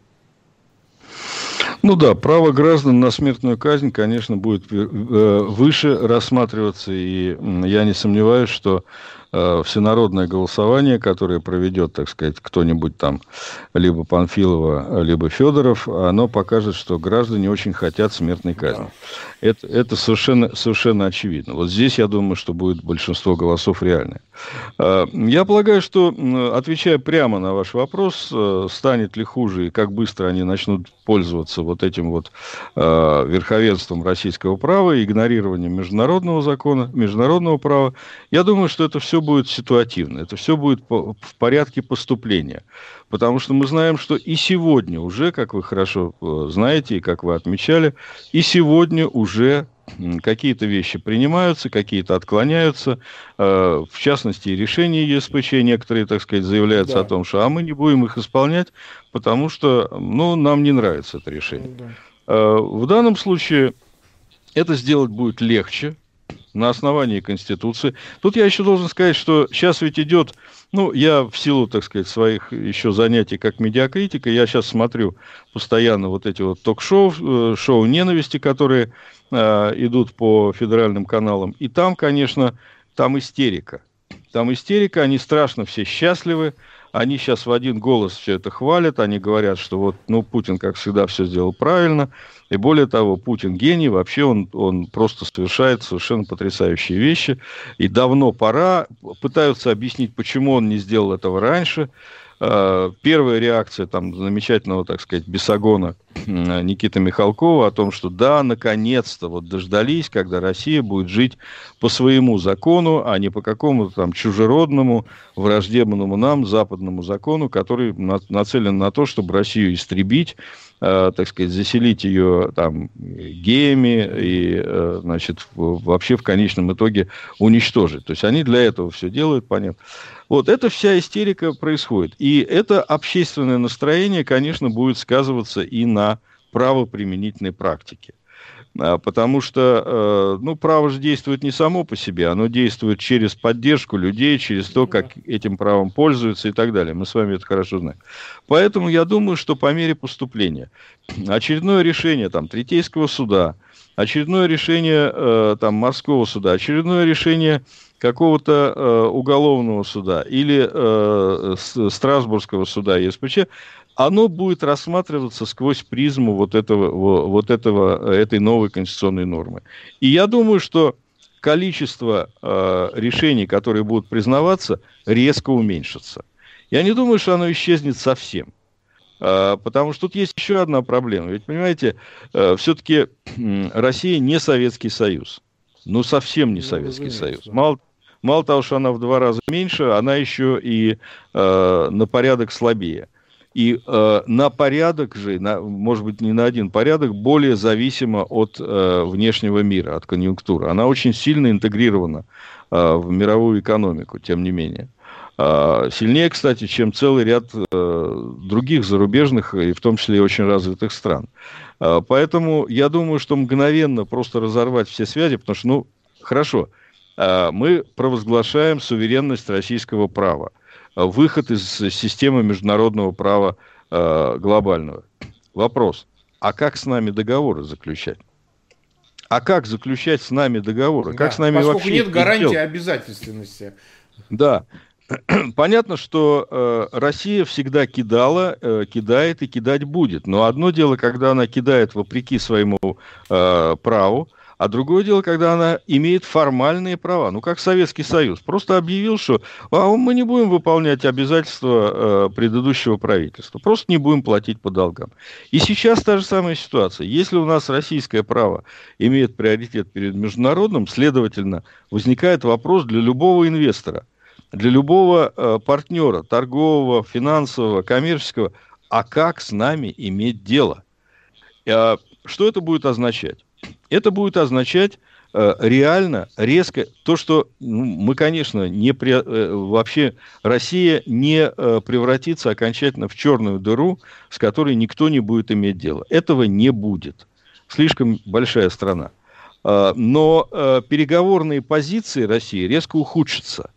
Ну да, право граждан на смертную казнь, конечно, будет э, выше рассматриваться, и я не сомневаюсь, что э, всенародное голосование, которое проведет, так сказать, кто-нибудь там, либо Панфилова, либо Федоров, оно покажет, что граждане очень хотят смертной казни. Да. Это, это совершенно, совершенно очевидно. Вот здесь, я думаю, что будет большинство голосов реальное. Э, я полагаю, что, отвечая прямо на ваш вопрос, э, станет ли хуже и как быстро они начнут пользоваться вот этим вот э, верховенством российского права, игнорированием международного закона, международного права, я думаю, что это все будет ситуативно, это все будет по, в порядке поступления. Потому что мы знаем, что и сегодня уже, как вы хорошо э, знаете и как вы отмечали, и сегодня уже какие-то вещи принимаются, какие-то отклоняются. Э, в частности, решения ЕСПЧ некоторые, так сказать, заявляются да. о том, что а мы не будем их исполнять, потому что ну, нам не нравится это решение. Да. Э, в данном случае это сделать будет легче на основании Конституции. Тут я еще должен сказать, что сейчас ведь идет, ну, я в силу, так сказать, своих еще занятий как медиакритика, я сейчас смотрю постоянно вот эти вот ток-шоу, э, шоу ненависти, которые э, идут по федеральным каналам. И там, конечно, там истерика. Там истерика, они страшно все счастливы, они сейчас в один голос все это хвалят, они говорят, что вот, ну, Путин, как всегда, все сделал правильно, и более того, Путин гений, вообще он, он просто совершает совершенно потрясающие вещи, и давно пора, пытаются объяснить, почему он не сделал этого раньше, первая реакция там замечательного, так сказать, бесогона Никиты Михалкова о том, что да, наконец-то вот дождались, когда Россия будет жить по своему закону, а не по какому-то там чужеродному, враждебному нам западному закону, который нацелен на то, чтобы Россию истребить, э, так сказать, заселить ее там геями и, э, значит, вообще в конечном итоге уничтожить. То есть они для этого все делают, понятно. Вот эта вся истерика происходит. И это общественное настроение, конечно, будет сказываться и на правоприменительной практике. А, потому что э, ну, право же действует не само по себе, оно действует через поддержку людей, через то, как этим правом пользуются и так далее. Мы с вами это хорошо знаем. Поэтому я думаю, что по мере поступления очередное решение там, Третейского суда, очередное решение э, там, морского суда, очередное решение какого-то э, уголовного суда или э, Страсбургского суда ЕСПЧ, оно будет рассматриваться сквозь призму вот, этого, вот этого, этой новой конституционной нормы. И я думаю, что количество э, решений, которые будут признаваться, резко уменьшится. Я не думаю, что оно исчезнет совсем. Э, потому что тут есть еще одна проблема. Ведь, понимаете, э, все-таки э, Россия не Советский Союз. Ну, совсем не ну, Советский Союз. Мало, мало того, что она в два раза меньше, она еще и э, на порядок слабее. И э, на порядок же, на, может быть, не на один порядок, более зависима от э, внешнего мира, от конъюнктуры. Она очень сильно интегрирована э, в мировую экономику, тем не менее. Э, сильнее, кстати, чем целый ряд э, других зарубежных, и в том числе и очень развитых стран. Э, поэтому я думаю, что мгновенно просто разорвать все связи, потому что, ну, хорошо, э, мы провозглашаем суверенность российского права выход из системы международного права э, глобального. Вопрос, а как с нами договоры заключать? А как заключать с нами договоры? Да, как с нами поскольку вообще нет гарантии делать? обязательственности. Да. [CLEARS THROAT] Понятно, что э, Россия всегда кидала, э, кидает и кидать будет. Но одно дело, когда она кидает вопреки своему э, праву, а другое дело, когда она имеет формальные права. Ну, как Советский Союз. Просто объявил, что а мы не будем выполнять обязательства э, предыдущего правительства. Просто не будем платить по долгам. И сейчас та же самая ситуация. Если у нас российское право имеет приоритет перед международным, следовательно, возникает вопрос для любого инвестора, для любого э, партнера, торгового, финансового, коммерческого, а как с нами иметь дело? Э, что это будет означать? Это будет означать э, реально резко то, что ну, мы, конечно, не при, э, вообще Россия не э, превратится окончательно в черную дыру, с которой никто не будет иметь дело. Этого не будет. Слишком большая страна. Но переговорные позиции России резко ухудшатся.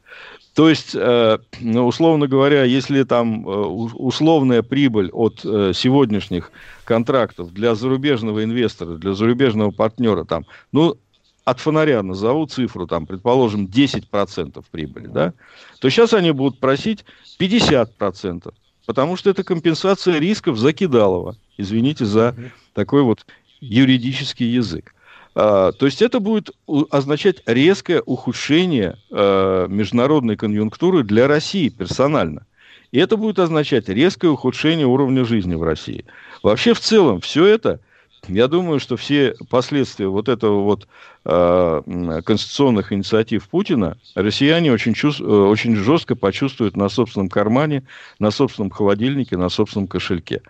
То есть, э, ну, условно говоря, если там э, условная прибыль от э, сегодняшних контрактов для зарубежного инвестора, для зарубежного партнера, там, ну, от фонаря назову цифру, там, предположим, 10% прибыли, да, то сейчас они будут просить 50%, потому что это компенсация рисков закидалова. Извините за такой вот юридический язык. А, то есть это будет означать резкое ухудшение а, международной конъюнктуры для России персонально. И это будет означать резкое ухудшение уровня жизни в России. Вообще, в целом, все это, я думаю, что все последствия вот этого вот э, конституционных инициатив Путина россияне очень, чувств, э, очень жестко почувствуют на собственном кармане, на собственном холодильнике, на собственном кошельке.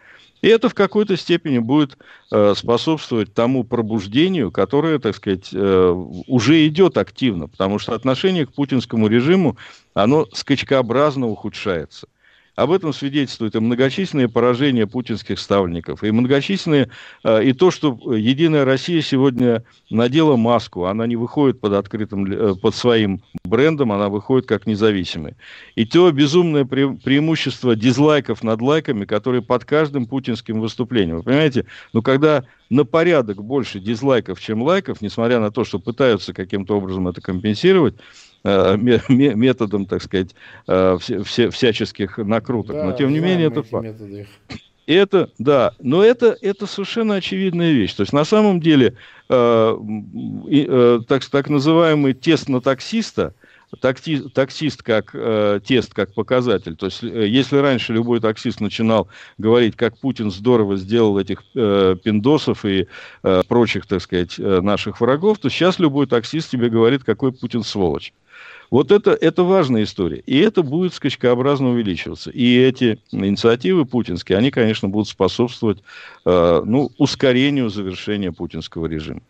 И это в какой-то степени будет э, способствовать тому пробуждению, которое, так сказать, э, уже идет активно, потому что отношение к путинскому режиму, оно скачкообразно ухудшается. Об этом свидетельствуют и многочисленные поражения путинских ставленников, и многочисленные, э, и то, что Единая Россия сегодня надела маску, она не выходит под открытым, э, под своим брендом, она выходит как независимый. И то безумное пре преимущество дизлайков над лайками, которые под каждым путинским выступлением. Вы понимаете, ну когда на порядок больше дизлайков, чем лайков, несмотря на то, что пытаются каким-то образом это компенсировать, Э, методом, так сказать, э, всяческих накруток. Да, но тем не менее это факт. И это, да, но это, это совершенно очевидная вещь. То есть на самом деле э, э, так, так называемый тест на таксиста, такси, таксист как э, тест, как показатель. То есть э, если раньше любой таксист начинал говорить, как Путин здорово сделал этих э, пиндосов и э, прочих, так сказать, э, наших врагов, то сейчас любой таксист тебе говорит, какой Путин сволочь. Вот это, это важная история. И это будет скачкообразно увеличиваться. И эти инициативы путинские, они, конечно, будут способствовать э, ну, ускорению завершения путинского режима.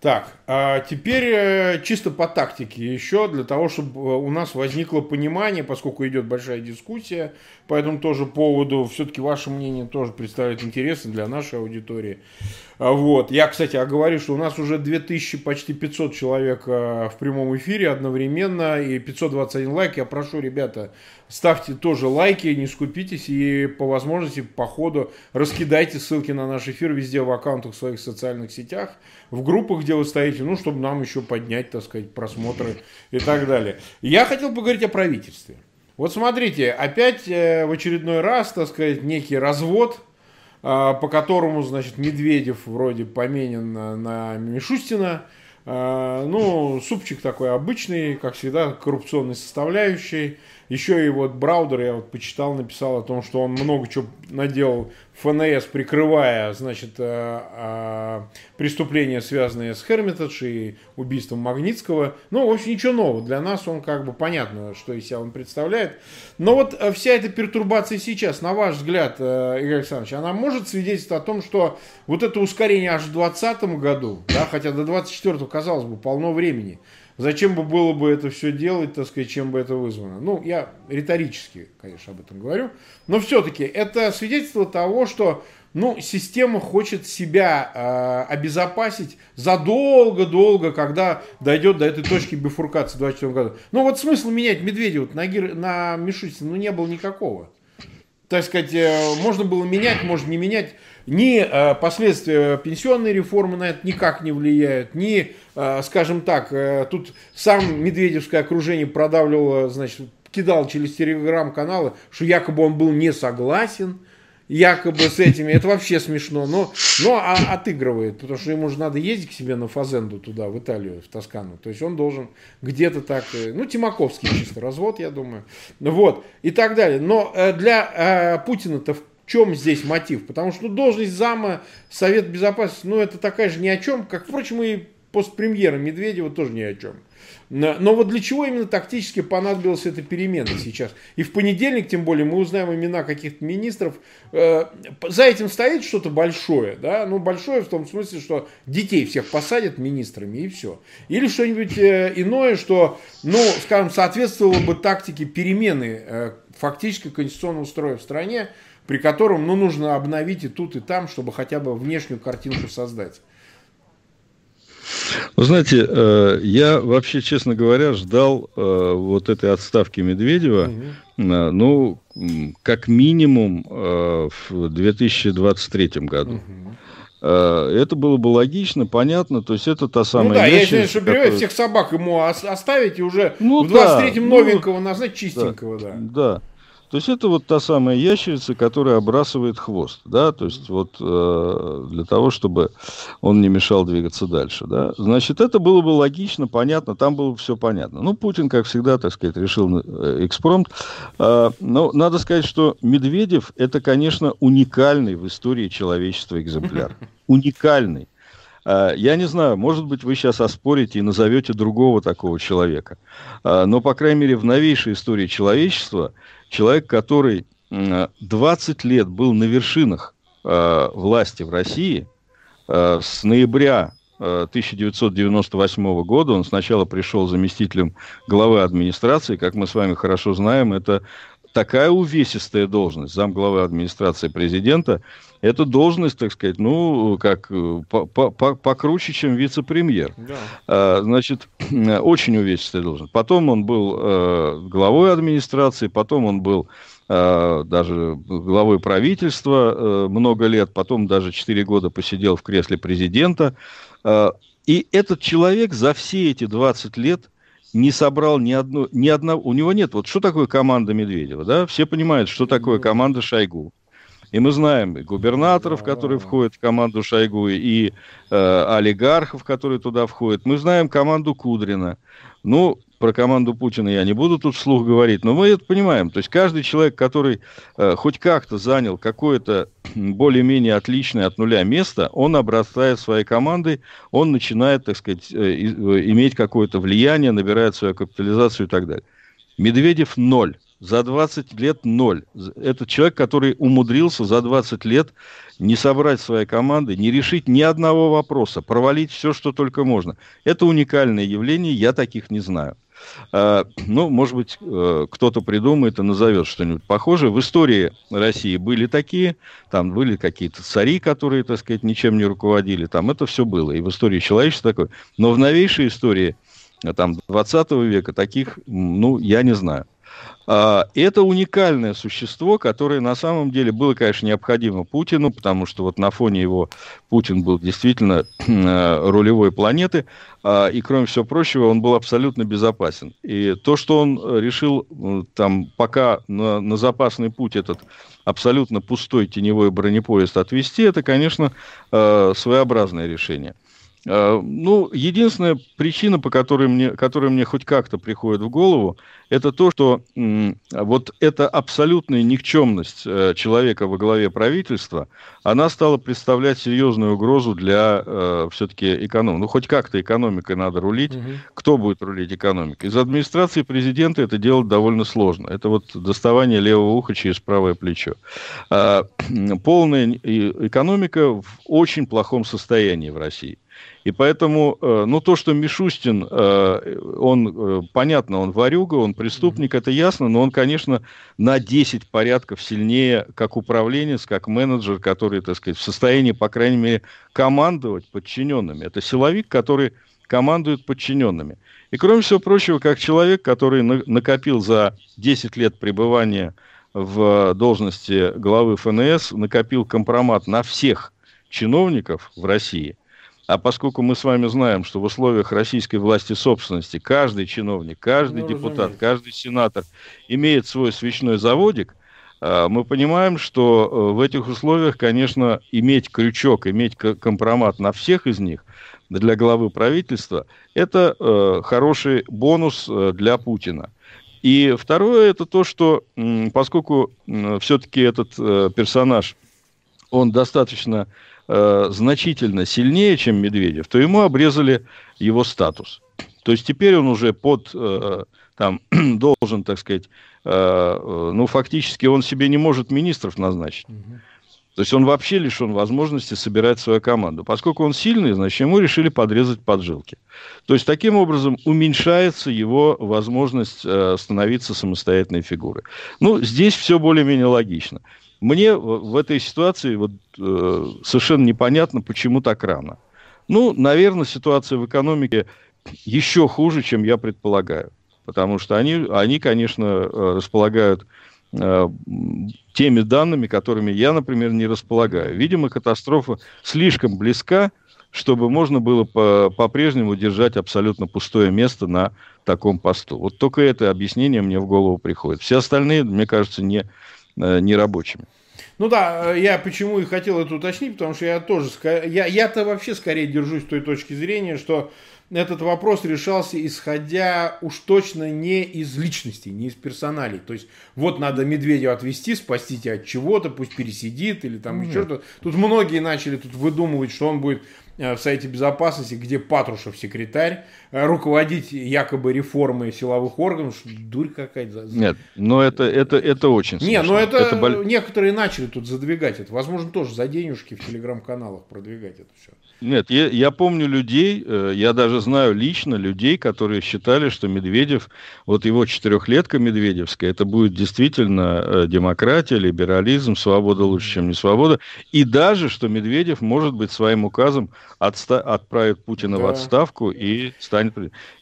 Так, а теперь э, чисто по тактике еще, для того, чтобы э, у нас возникло понимание, поскольку идет большая дискуссия по этому тоже поводу, все-таки ваше мнение тоже представляет интересно для нашей аудитории. А вот. Я, кстати, оговорю, что у нас уже 2000, почти 500 человек э, в прямом эфире одновременно и 521 лайк. Я прошу, ребята, ставьте тоже лайки, не скупитесь и по возможности по ходу раскидайте ссылки на наш эфир везде в аккаунтах в своих социальных сетях, в группах, где вы стоите, ну, чтобы нам еще поднять, так сказать, просмотры и так далее. Я хотел поговорить о правительстве. Вот смотрите, опять э, в очередной раз, так сказать, некий развод – а, по которому, значит, Медведев вроде поменен на, на Мишустина, Э, ну, супчик такой обычный, как всегда, коррупционной составляющей. Еще и вот Браудер, я вот почитал, написал о том, что он много чего наделал ФНС, прикрывая, значит, э, э, преступления, связанные с Хермитадж и убийством Магнитского. Ну, в общем, ничего нового. Для нас он как бы понятно, что из себя он представляет. Но вот э, вся эта пертурбация сейчас, на ваш взгляд, Игорь Александрович, она может свидетельствовать о том, что вот это ускорение аж в 2020 году, да, хотя до 2024, казалось бы, полно времени, Зачем бы было бы это все делать, так сказать, чем бы это вызвано? Ну, я риторически, конечно, об этом говорю. Но все-таки это свидетельство того, что ну, система хочет себя э, обезопасить задолго-долго, когда дойдет до этой точки бифуркации в 2024 году. Ну, вот смысл менять Медведева на, Гир... на Мишустина, ну, не было никакого. Так сказать, э, можно было менять, можно не менять. Ни э, последствия пенсионной реформы на это никак не влияют, ни, э, скажем так, э, тут сам Медведевское окружение продавливало, значит, кидал через телеграм-каналы, что якобы он был не согласен якобы с этими. Это вообще смешно. Но, но а, отыгрывает, потому что ему же надо ездить к себе на Фазенду туда, в Италию, в Тоскану. То есть он должен где-то так, ну, Тимаковский чисто развод, я думаю. Вот, и так далее. Но для э, Путина-то чем здесь мотив? Потому что должность зама Совет Безопасности, ну, это такая же ни о чем, как, впрочем, и постпремьера Медведева тоже ни о чем. Но вот для чего именно тактически понадобилась эта перемена сейчас? И в понедельник, тем более, мы узнаем имена каких-то министров. Э, за этим стоит что-то большое, да? Ну, большое в том смысле, что детей всех посадят министрами и все. Или что-нибудь э, иное, что, ну, скажем, соответствовало бы тактике перемены э, фактически конституционного строя в стране, при котором ну, нужно обновить и тут, и там, чтобы хотя бы внешнюю картинку создать. Вы знаете, э, я вообще, честно говоря, ждал э, вот этой отставки Медведева, угу. ну, как минимум в 2023 году. Угу. Это было бы логично, понятно, то есть это та самая... Ну да, ящерица, я считаю, что которая... всех собак ему оставить и уже ну, в 23-м да, новенького ну, назначить чистенького. Да, да. То есть это вот та самая ящерица, которая обрасывает хвост, да, то есть вот э, для того, чтобы он не мешал двигаться дальше, да. Значит, это было бы логично, понятно, там было бы все понятно. Ну, Путин, как всегда, так сказать, решил э, экспромт. Э, но надо сказать, что Медведев это, конечно, уникальный в истории человечества экземпляр. [LAUGHS] Уникальный. Э, я не знаю, может быть, вы сейчас оспорите и назовете другого такого человека. Э, но, по крайней мере, в новейшей истории человечества человек, который 20 лет был на вершинах э, власти в России, с ноября 1998 э, года он сначала пришел заместителем главы администрации, как мы с вами хорошо знаем, это такая увесистая должность, замглавы администрации президента, это должность, так сказать, ну, как покруче, чем вице-премьер. Да. А, значит, [CLEARS THROAT] очень увесистая должность. Потом он был э, главой администрации, потом он был э, даже главой правительства э, много лет, потом даже 4 года посидел в кресле президента. Э, и этот человек за все эти 20 лет не собрал ни, одно, ни одного... У него нет... Вот что такое команда Медведева, да? Все понимают, что такое команда Шойгу. И мы знаем губернаторов, которые входят в команду Шойгу, и э, олигархов, которые туда входят. Мы знаем команду Кудрина. Ну, про команду Путина я не буду тут вслух говорить, но мы это понимаем. То есть каждый человек, который э, хоть как-то занял какое-то [CLEARS THROAT] более-менее отличное от нуля место, он обрастает своей командой, он начинает, так сказать, э, э, иметь какое-то влияние, набирает свою капитализацию и так далее. Медведев ноль. За 20 лет ноль. Это человек, который умудрился за 20 лет не собрать своей команды, не решить ни одного вопроса, провалить все, что только можно. Это уникальное явление, я таких не знаю. А, ну, может быть, э, кто-то придумает и назовет что-нибудь похожее. В истории России были такие, там были какие-то цари, которые, так сказать, ничем не руководили, там это все было. И в истории человечества такое. Но в новейшей истории, э, там, 20 века таких, ну, я не знаю. А, это уникальное существо, которое на самом деле было, конечно, необходимо Путину, потому что вот на фоне его Путин был действительно [CLEARS THROAT] э, рулевой планеты, а, и, кроме всего прочего, он был абсолютно безопасен. И то, что он решил там пока на, на запасный путь этот абсолютно пустой теневой бронепоезд отвести, это, конечно, э, своеобразное решение. Э, ну, единственная причина, по которой мне, которая мне хоть как-то приходит в голову, это то, что вот эта абсолютная никчемность э, человека во главе правительства, она стала представлять серьезную угрозу для э, все-таки экономики. Ну, хоть как-то экономикой надо рулить. Угу. Кто будет рулить экономикой? Из администрации президента это делать довольно сложно. Это вот доставание левого уха через правое плечо. А, [CLEARS THROAT] полная экономика в очень плохом состоянии в России. И поэтому, э, ну, то, что Мишустин, э, он, э, понятно, он варюга, он преступник, это ясно, но он, конечно, на 10 порядков сильнее, как управленец, как менеджер, который, так сказать, в состоянии, по крайней мере, командовать подчиненными. Это силовик, который командует подчиненными. И, кроме всего прочего, как человек, который накопил за 10 лет пребывания в должности главы ФНС, накопил компромат на всех чиновников в России – а поскольку мы с вами знаем, что в условиях российской власти собственности каждый чиновник, каждый ну, депутат, разумеется. каждый сенатор имеет свой свечной заводик, а, мы понимаем, что э, в этих условиях, конечно, иметь крючок, иметь компромат на всех из них для главы правительства, это э, хороший бонус э, для Путина. И второе, это то, что поскольку все-таки этот персонаж, он достаточно э, значительно сильнее, чем Медведев, то ему обрезали его статус. То есть теперь он уже под, э, там, [CLEARS THROAT] должен, так сказать, э, ну, фактически он себе не может министров назначить. То есть он вообще лишен возможности собирать свою команду. Поскольку он сильный, значит, ему решили подрезать поджилки. То есть таким образом уменьшается его возможность э, становиться самостоятельной фигурой. Ну, здесь все более-менее логично. Мне в этой ситуации вот, э, совершенно непонятно, почему так рано. Ну, наверное, ситуация в экономике еще хуже, чем я предполагаю. Потому что они, они конечно, э, располагают э, теми данными, которыми я, например, не располагаю. Видимо, катастрофа слишком близка, чтобы можно было по- по-прежнему держать абсолютно пустое место на таком посту. Вот только это объяснение мне в голову приходит. Все остальные, мне кажется, не, нерабочими. Ну да, э, я почему и хотел это уточнить, потому что я тоже, я, я-то вообще скорее держусь той точки зрения, что этот вопрос решался исходя уж точно не из личностей, не из персоналей. То есть вот надо Медведева отвести, спасти тебя от чего-то, пусть пересидит или там ну, еще что-то. Тут многие начали тут выдумывать, что он будет Э, в Совете Безопасности, где Патрушев секретарь, э, руководить якобы реформой силовых органов, что дурь какая-то. Нет, но это, это, это очень смешно. Не, но это, это бол... некоторые начали тут задвигать это. Возможно, тоже за денежки в телеграм-каналах продвигать это все. Нет, я, я помню людей, э, я даже знаю лично людей, которые считали, что Медведев, вот его четырехлетка Медведевская, это будет действительно э, демократия, либерализм, свобода лучше, чем не свобода, и даже, что Медведев, может быть, своим указом отста- отправит Путина да. в отставку и станет...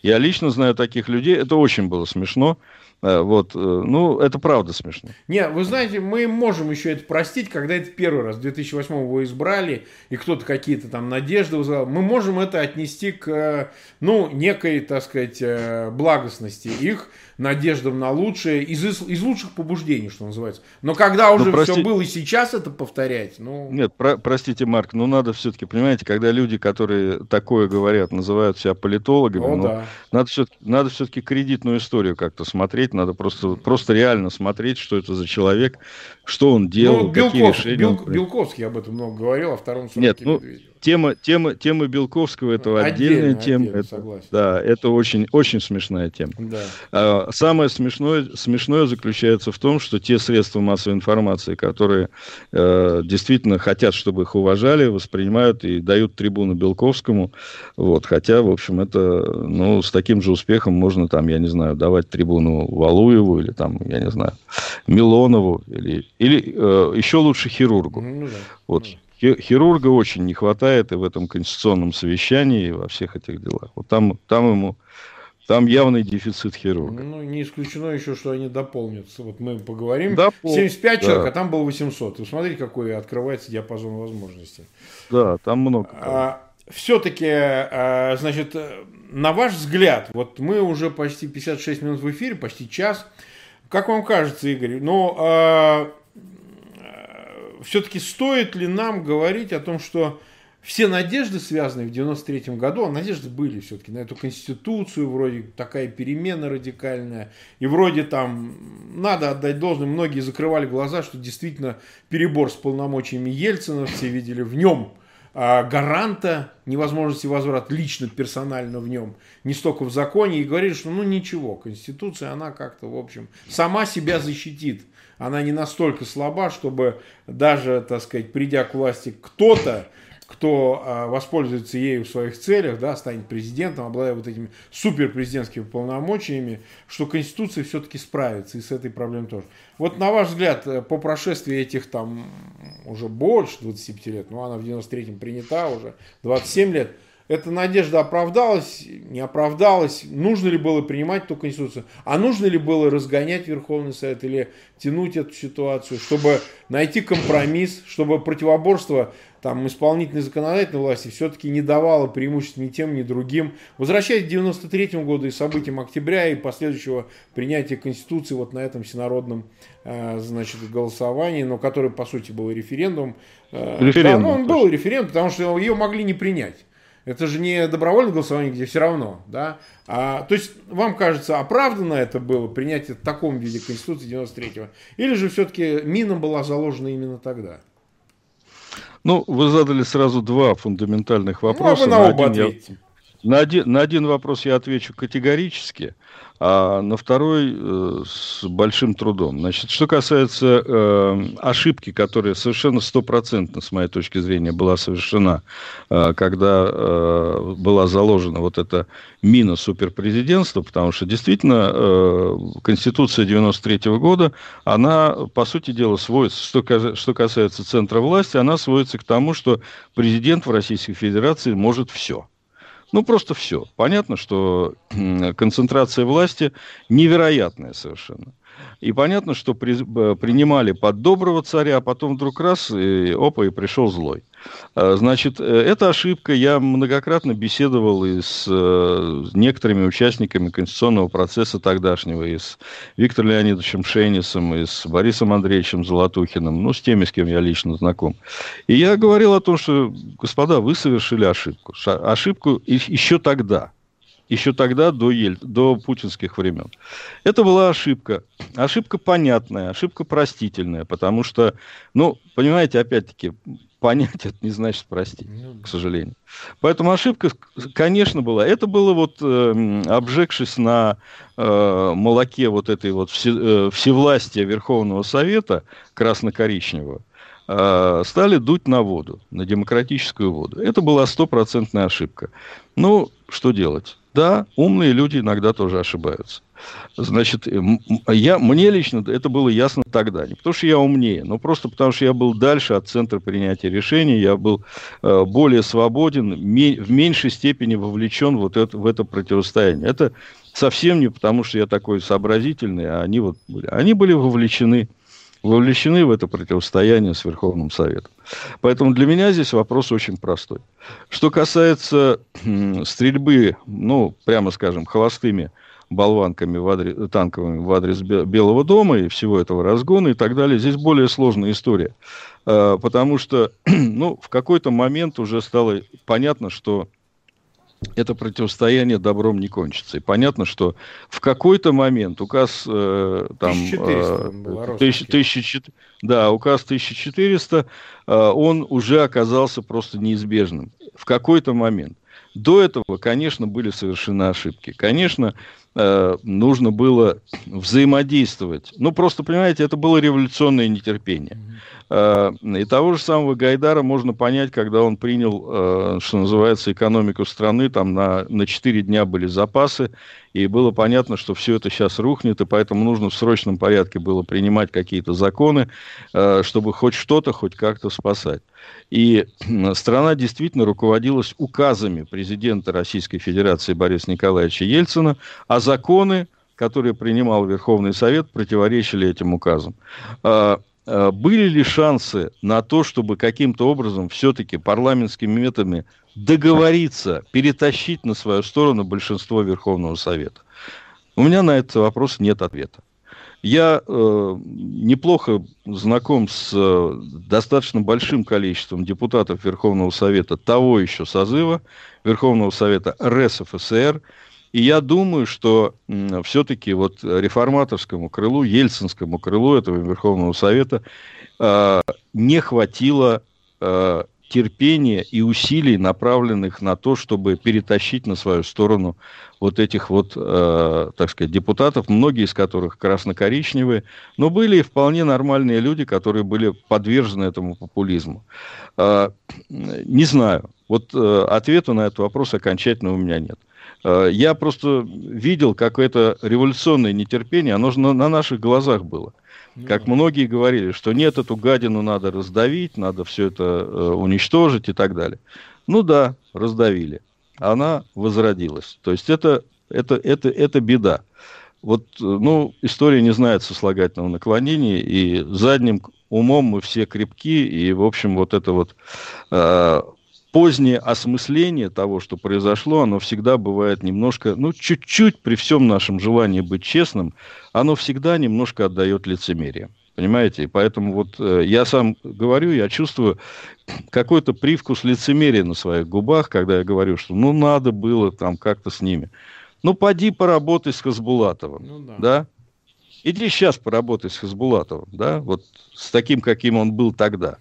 Я лично знаю таких людей, это очень было смешно, вот, э, ну, это правда смешно. Не, вы знаете, мы можем еще это простить, когда это первый раз, в 2008 его избрали, и кто-то какие-то там надежды вызывал. Мы можем это отнести к, ну, некой, так сказать, э, благостности их, надеждам на лучшее, из, из лучших побуждений, что называется. Но когда уже ну, прости... все было и сейчас это повторять, ну... Нет, про простите, Марк, ну надо все-таки, понимаете, когда люди, которые такое говорят, называют себя политологами, О, ну, да. надо все-таки надо все-таки кредитную историю как-то смотреть, надо просто, просто реально смотреть, что это за человек, что он делал, ну, Белков, какие решения Бел. Белковский об этом много говорил, о втором сроке Нет, ну, Медведева тема, тема, тема Белковского это отдельная тема. Отдельно, это, согласен. Да, это очень, очень смешная тема. Да. А, самое смешное, смешное заключается в том, что те средства массовой информации, которые э, действительно хотят, чтобы их уважали, воспринимают и дают трибуну Белковскому. Вот, хотя, в общем, это, ну, с таким же успехом можно там, я не знаю, давать трибуну Валуеву или там, я не знаю, Милонову или, или э, еще лучше хирургу. Ну, да. Вот. Ну, хирурга очень не хватает и в этом конституционном совещании, и во всех этих делах. Вот там, там ему там явный дефицит хирурга. Ну, не исключено еще, что они дополнятся. Вот мы поговорим. Допол... 75 да. человек, а там было 800. Вы смотрите, какой открывается диапазон возможностей. Да, там много. А, все-таки, а, значит, на ваш взгляд, вот мы уже почти 56 минут в эфире, почти час. Как вам кажется, Игорь, ну, а, все-таки стоит ли нам говорить о том, что все надежды, связанные в 93 году, а надежды были все-таки на эту конституцию, вроде такая перемена радикальная, и вроде там, надо отдать должное, многие закрывали глаза, что действительно перебор с полномочиями Ельцина, все видели в нем а, гаранта невозможности возврата лично, персонально в нем, не столько в законе, и говорили, что ну ничего, Конституция, она как-то, в общем, сама себя защитит. Она не настолько слаба, чтобы даже, так сказать, придя к власти кто-то, кто а, воспользуется ею в своих целях, да, станет президентом, обладая вот этими суперпрезидентскими полномочиями, что Конституция все-таки справится и с этой проблемой тоже. Вот на ваш взгляд, э, по прошествии этих там уже больше 25 лет, ну она в 93-м принята уже, 27 лет, эта надежда оправдалась, не оправдалась, нужно ли было принимать ту Конституцию, а нужно ли было разгонять Верховный Совет или тянуть эту ситуацию, чтобы найти компромисс, чтобы противоборство там, исполнительной законодательной власти все-таки не давало преимуществ ни тем, ни другим. Возвращаясь к 93 году и событиям октября и последующего принятия Конституции вот на этом всенародном э, значит, голосовании, но который, по сути, был референдум. Э, референдум. Да, ну, он был референдум, потому что ее могли не принять. Это же не добровольное голосование, где все равно, да. А, то есть вам кажется, оправданно это было принятие в таком виде Конституции 93-го? Или же все-таки мина была заложена именно тогда? Ну, вы задали сразу два фундаментальных вопроса. Ну, а вы на, на, один я, на, один, на один вопрос я отвечу категорически, а на второй э, с большим трудом. Значит, что касается э, ошибки, которая совершенно стопроцентно, с моей точки зрения, была совершена, э, когда э, была заложена вот эта мина суперпрезидентства, потому что действительно э, Конституция 93 -го года, она, по сути дела, сводится, что, что касается центра власти, она сводится к тому, что президент в Российской Федерации может все. Ну, просто все. Понятно, что концентрация власти невероятная совершенно. И понятно, что при, принимали под доброго царя, а потом вдруг раз, и, опа, и пришел злой. А, значит, э, эта ошибка, я многократно беседовал и с э, некоторыми участниками конституционного процесса тогдашнего, и с Виктором Леонидовичем Шейнисом, и с Борисом Андреевичем Золотухиным, ну, с теми, с кем я лично знаком. И я говорил о том, что, господа, вы совершили ошибку. Ошибку еще тогда – еще тогда, до, Ель, до путинских времен. Это была ошибка. Ошибка понятная, ошибка простительная, потому что, ну, понимаете, опять-таки, понять это не значит простить, ну к сожалению. Поэтому ошибка, конечно, была. Это было вот, э, обжегшись на э, молоке вот этой вот все, э, всевластия Верховного Совета красно-коричневого, э, стали дуть на воду, на демократическую воду. Это была стопроцентная ошибка. Ну, что делать? Да, умные люди иногда тоже ошибаются. Значит, я, мне лично это было ясно тогда. Не потому что я умнее, но просто потому что я был дальше от центра принятия решений, я был э, более свободен, ме, в меньшей степени вовлечен вот это, в это противостояние. Это совсем не потому, что я такой сообразительный, а они вот были. Они были вовлечены вовлечены в это противостояние с Верховным Советом. Поэтому для меня здесь вопрос очень простой. Что касается стрельбы, ну, прямо скажем, холостыми болванками в адрес, танковыми в адрес Белого дома и всего этого разгона и так далее, здесь более сложная история. А, потому что, [CLEARS THROAT] ну, в какой-то момент уже стало понятно, что это противостояние добром не кончится. И понятно, что в какой-то момент указ э, там... 1400, э, 1000, да, указ 1400, э, он уже оказался просто неизбежным. В какой-то момент. До этого, конечно, были совершены ошибки. Конечно, э, нужно было взаимодействовать. Ну, просто, понимаете, это было революционное нетерпение. Э, и того же самого Гайдара можно понять, когда он принял, э, что называется, экономику страны, там на, на 4 дня были запасы, и было понятно, что все это сейчас рухнет, и поэтому нужно в срочном порядке было принимать какие-то законы, чтобы хоть что-то, хоть как-то спасать. И страна действительно руководилась указами президента Российской Федерации Бориса Николаевича Ельцина, а законы, которые принимал Верховный Совет, противоречили этим указам. Э, были ли шансы на то, чтобы каким-то образом все-таки парламентскими методами договориться, перетащить на свою сторону большинство Верховного Совета? У меня на этот вопрос нет ответа. Я э, неплохо знаком с э, достаточно большим количеством депутатов Верховного Совета того еще созыва, Верховного Совета РСФСР, и я думаю, что все-таки вот реформаторскому крылу, ельцинскому крылу этого Верховного Совета э, не хватило э, терпения и усилий, направленных на то, чтобы перетащить на свою сторону вот этих вот, э, так сказать, депутатов, многие из которых красно-коричневые, но были вполне нормальные люди, которые были подвержены этому популизму. Э, не знаю. Вот э, ответа на этот вопрос окончательно у меня нет. Э, я просто видел, как это революционное нетерпение, оно же на, на наших глазах было. Ну как многие говорили, что нет, эту гадину надо раздавить, надо все это э, уничтожить и так далее. Ну да, раздавили. Она возродилась. То есть это, это, это, это беда. Вот, э, ну, история не знает сослагательного наклонения, и задним умом мы все крепки, и, в общем, вот это вот э, позднее осмысление того, что произошло, оно всегда бывает немножко, ну, чуть-чуть при всем нашем желании быть честным, оно всегда немножко отдает лицемерие. Понимаете? И поэтому вот э, я сам говорю, я чувствую какой-то привкус лицемерия на своих губах, когда я говорю, что ну надо было там как-то с ними. Ну, поди поработай с Хасбулатовым, ну, да. да? Иди сейчас поработай с Хасбулатовым, да, вот с таким, каким он был тогда.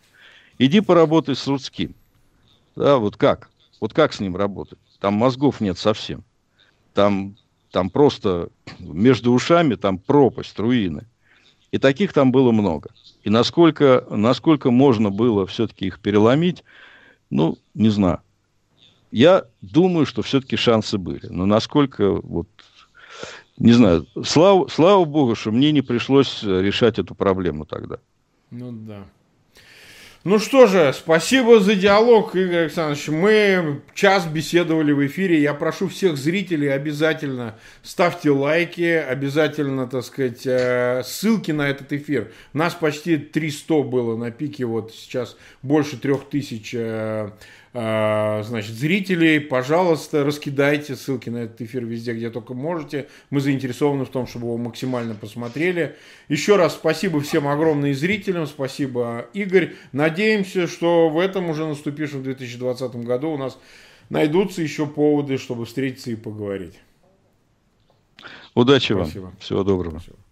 Иди поработай с Рудским. Да, вот как? Вот как с ним работать? Там мозгов нет совсем. Там, там просто между ушами там пропасть, руины. И таких там было много. И насколько, насколько можно было все-таки их переломить, ну, не знаю. Я думаю, что все-таки шансы были. Но насколько, вот, не знаю, слава, слава богу, что мне не пришлось решать эту проблему тогда. Ну да. Ну что же, спасибо за диалог, Игорь Александрович. Мы час беседовали в эфире. Я прошу всех зрителей обязательно ставьте лайки, обязательно, так сказать, э, ссылки на этот эфир. Нас почти 300 было на пике, вот сейчас больше 3000 а, значит, зрителей, пожалуйста, раскидайте ссылки на этот эфир везде, где только можете. Мы заинтересованы в том, чтобы его максимально посмотрели. Еще раз спасибо всем огромным зрителям, спасибо, Игорь. Надеемся, что в этом уже наступившем 2020 году у нас найдутся еще поводы, чтобы встретиться и поговорить. Удачи спасибо. вам. Всего доброго. Спасибо.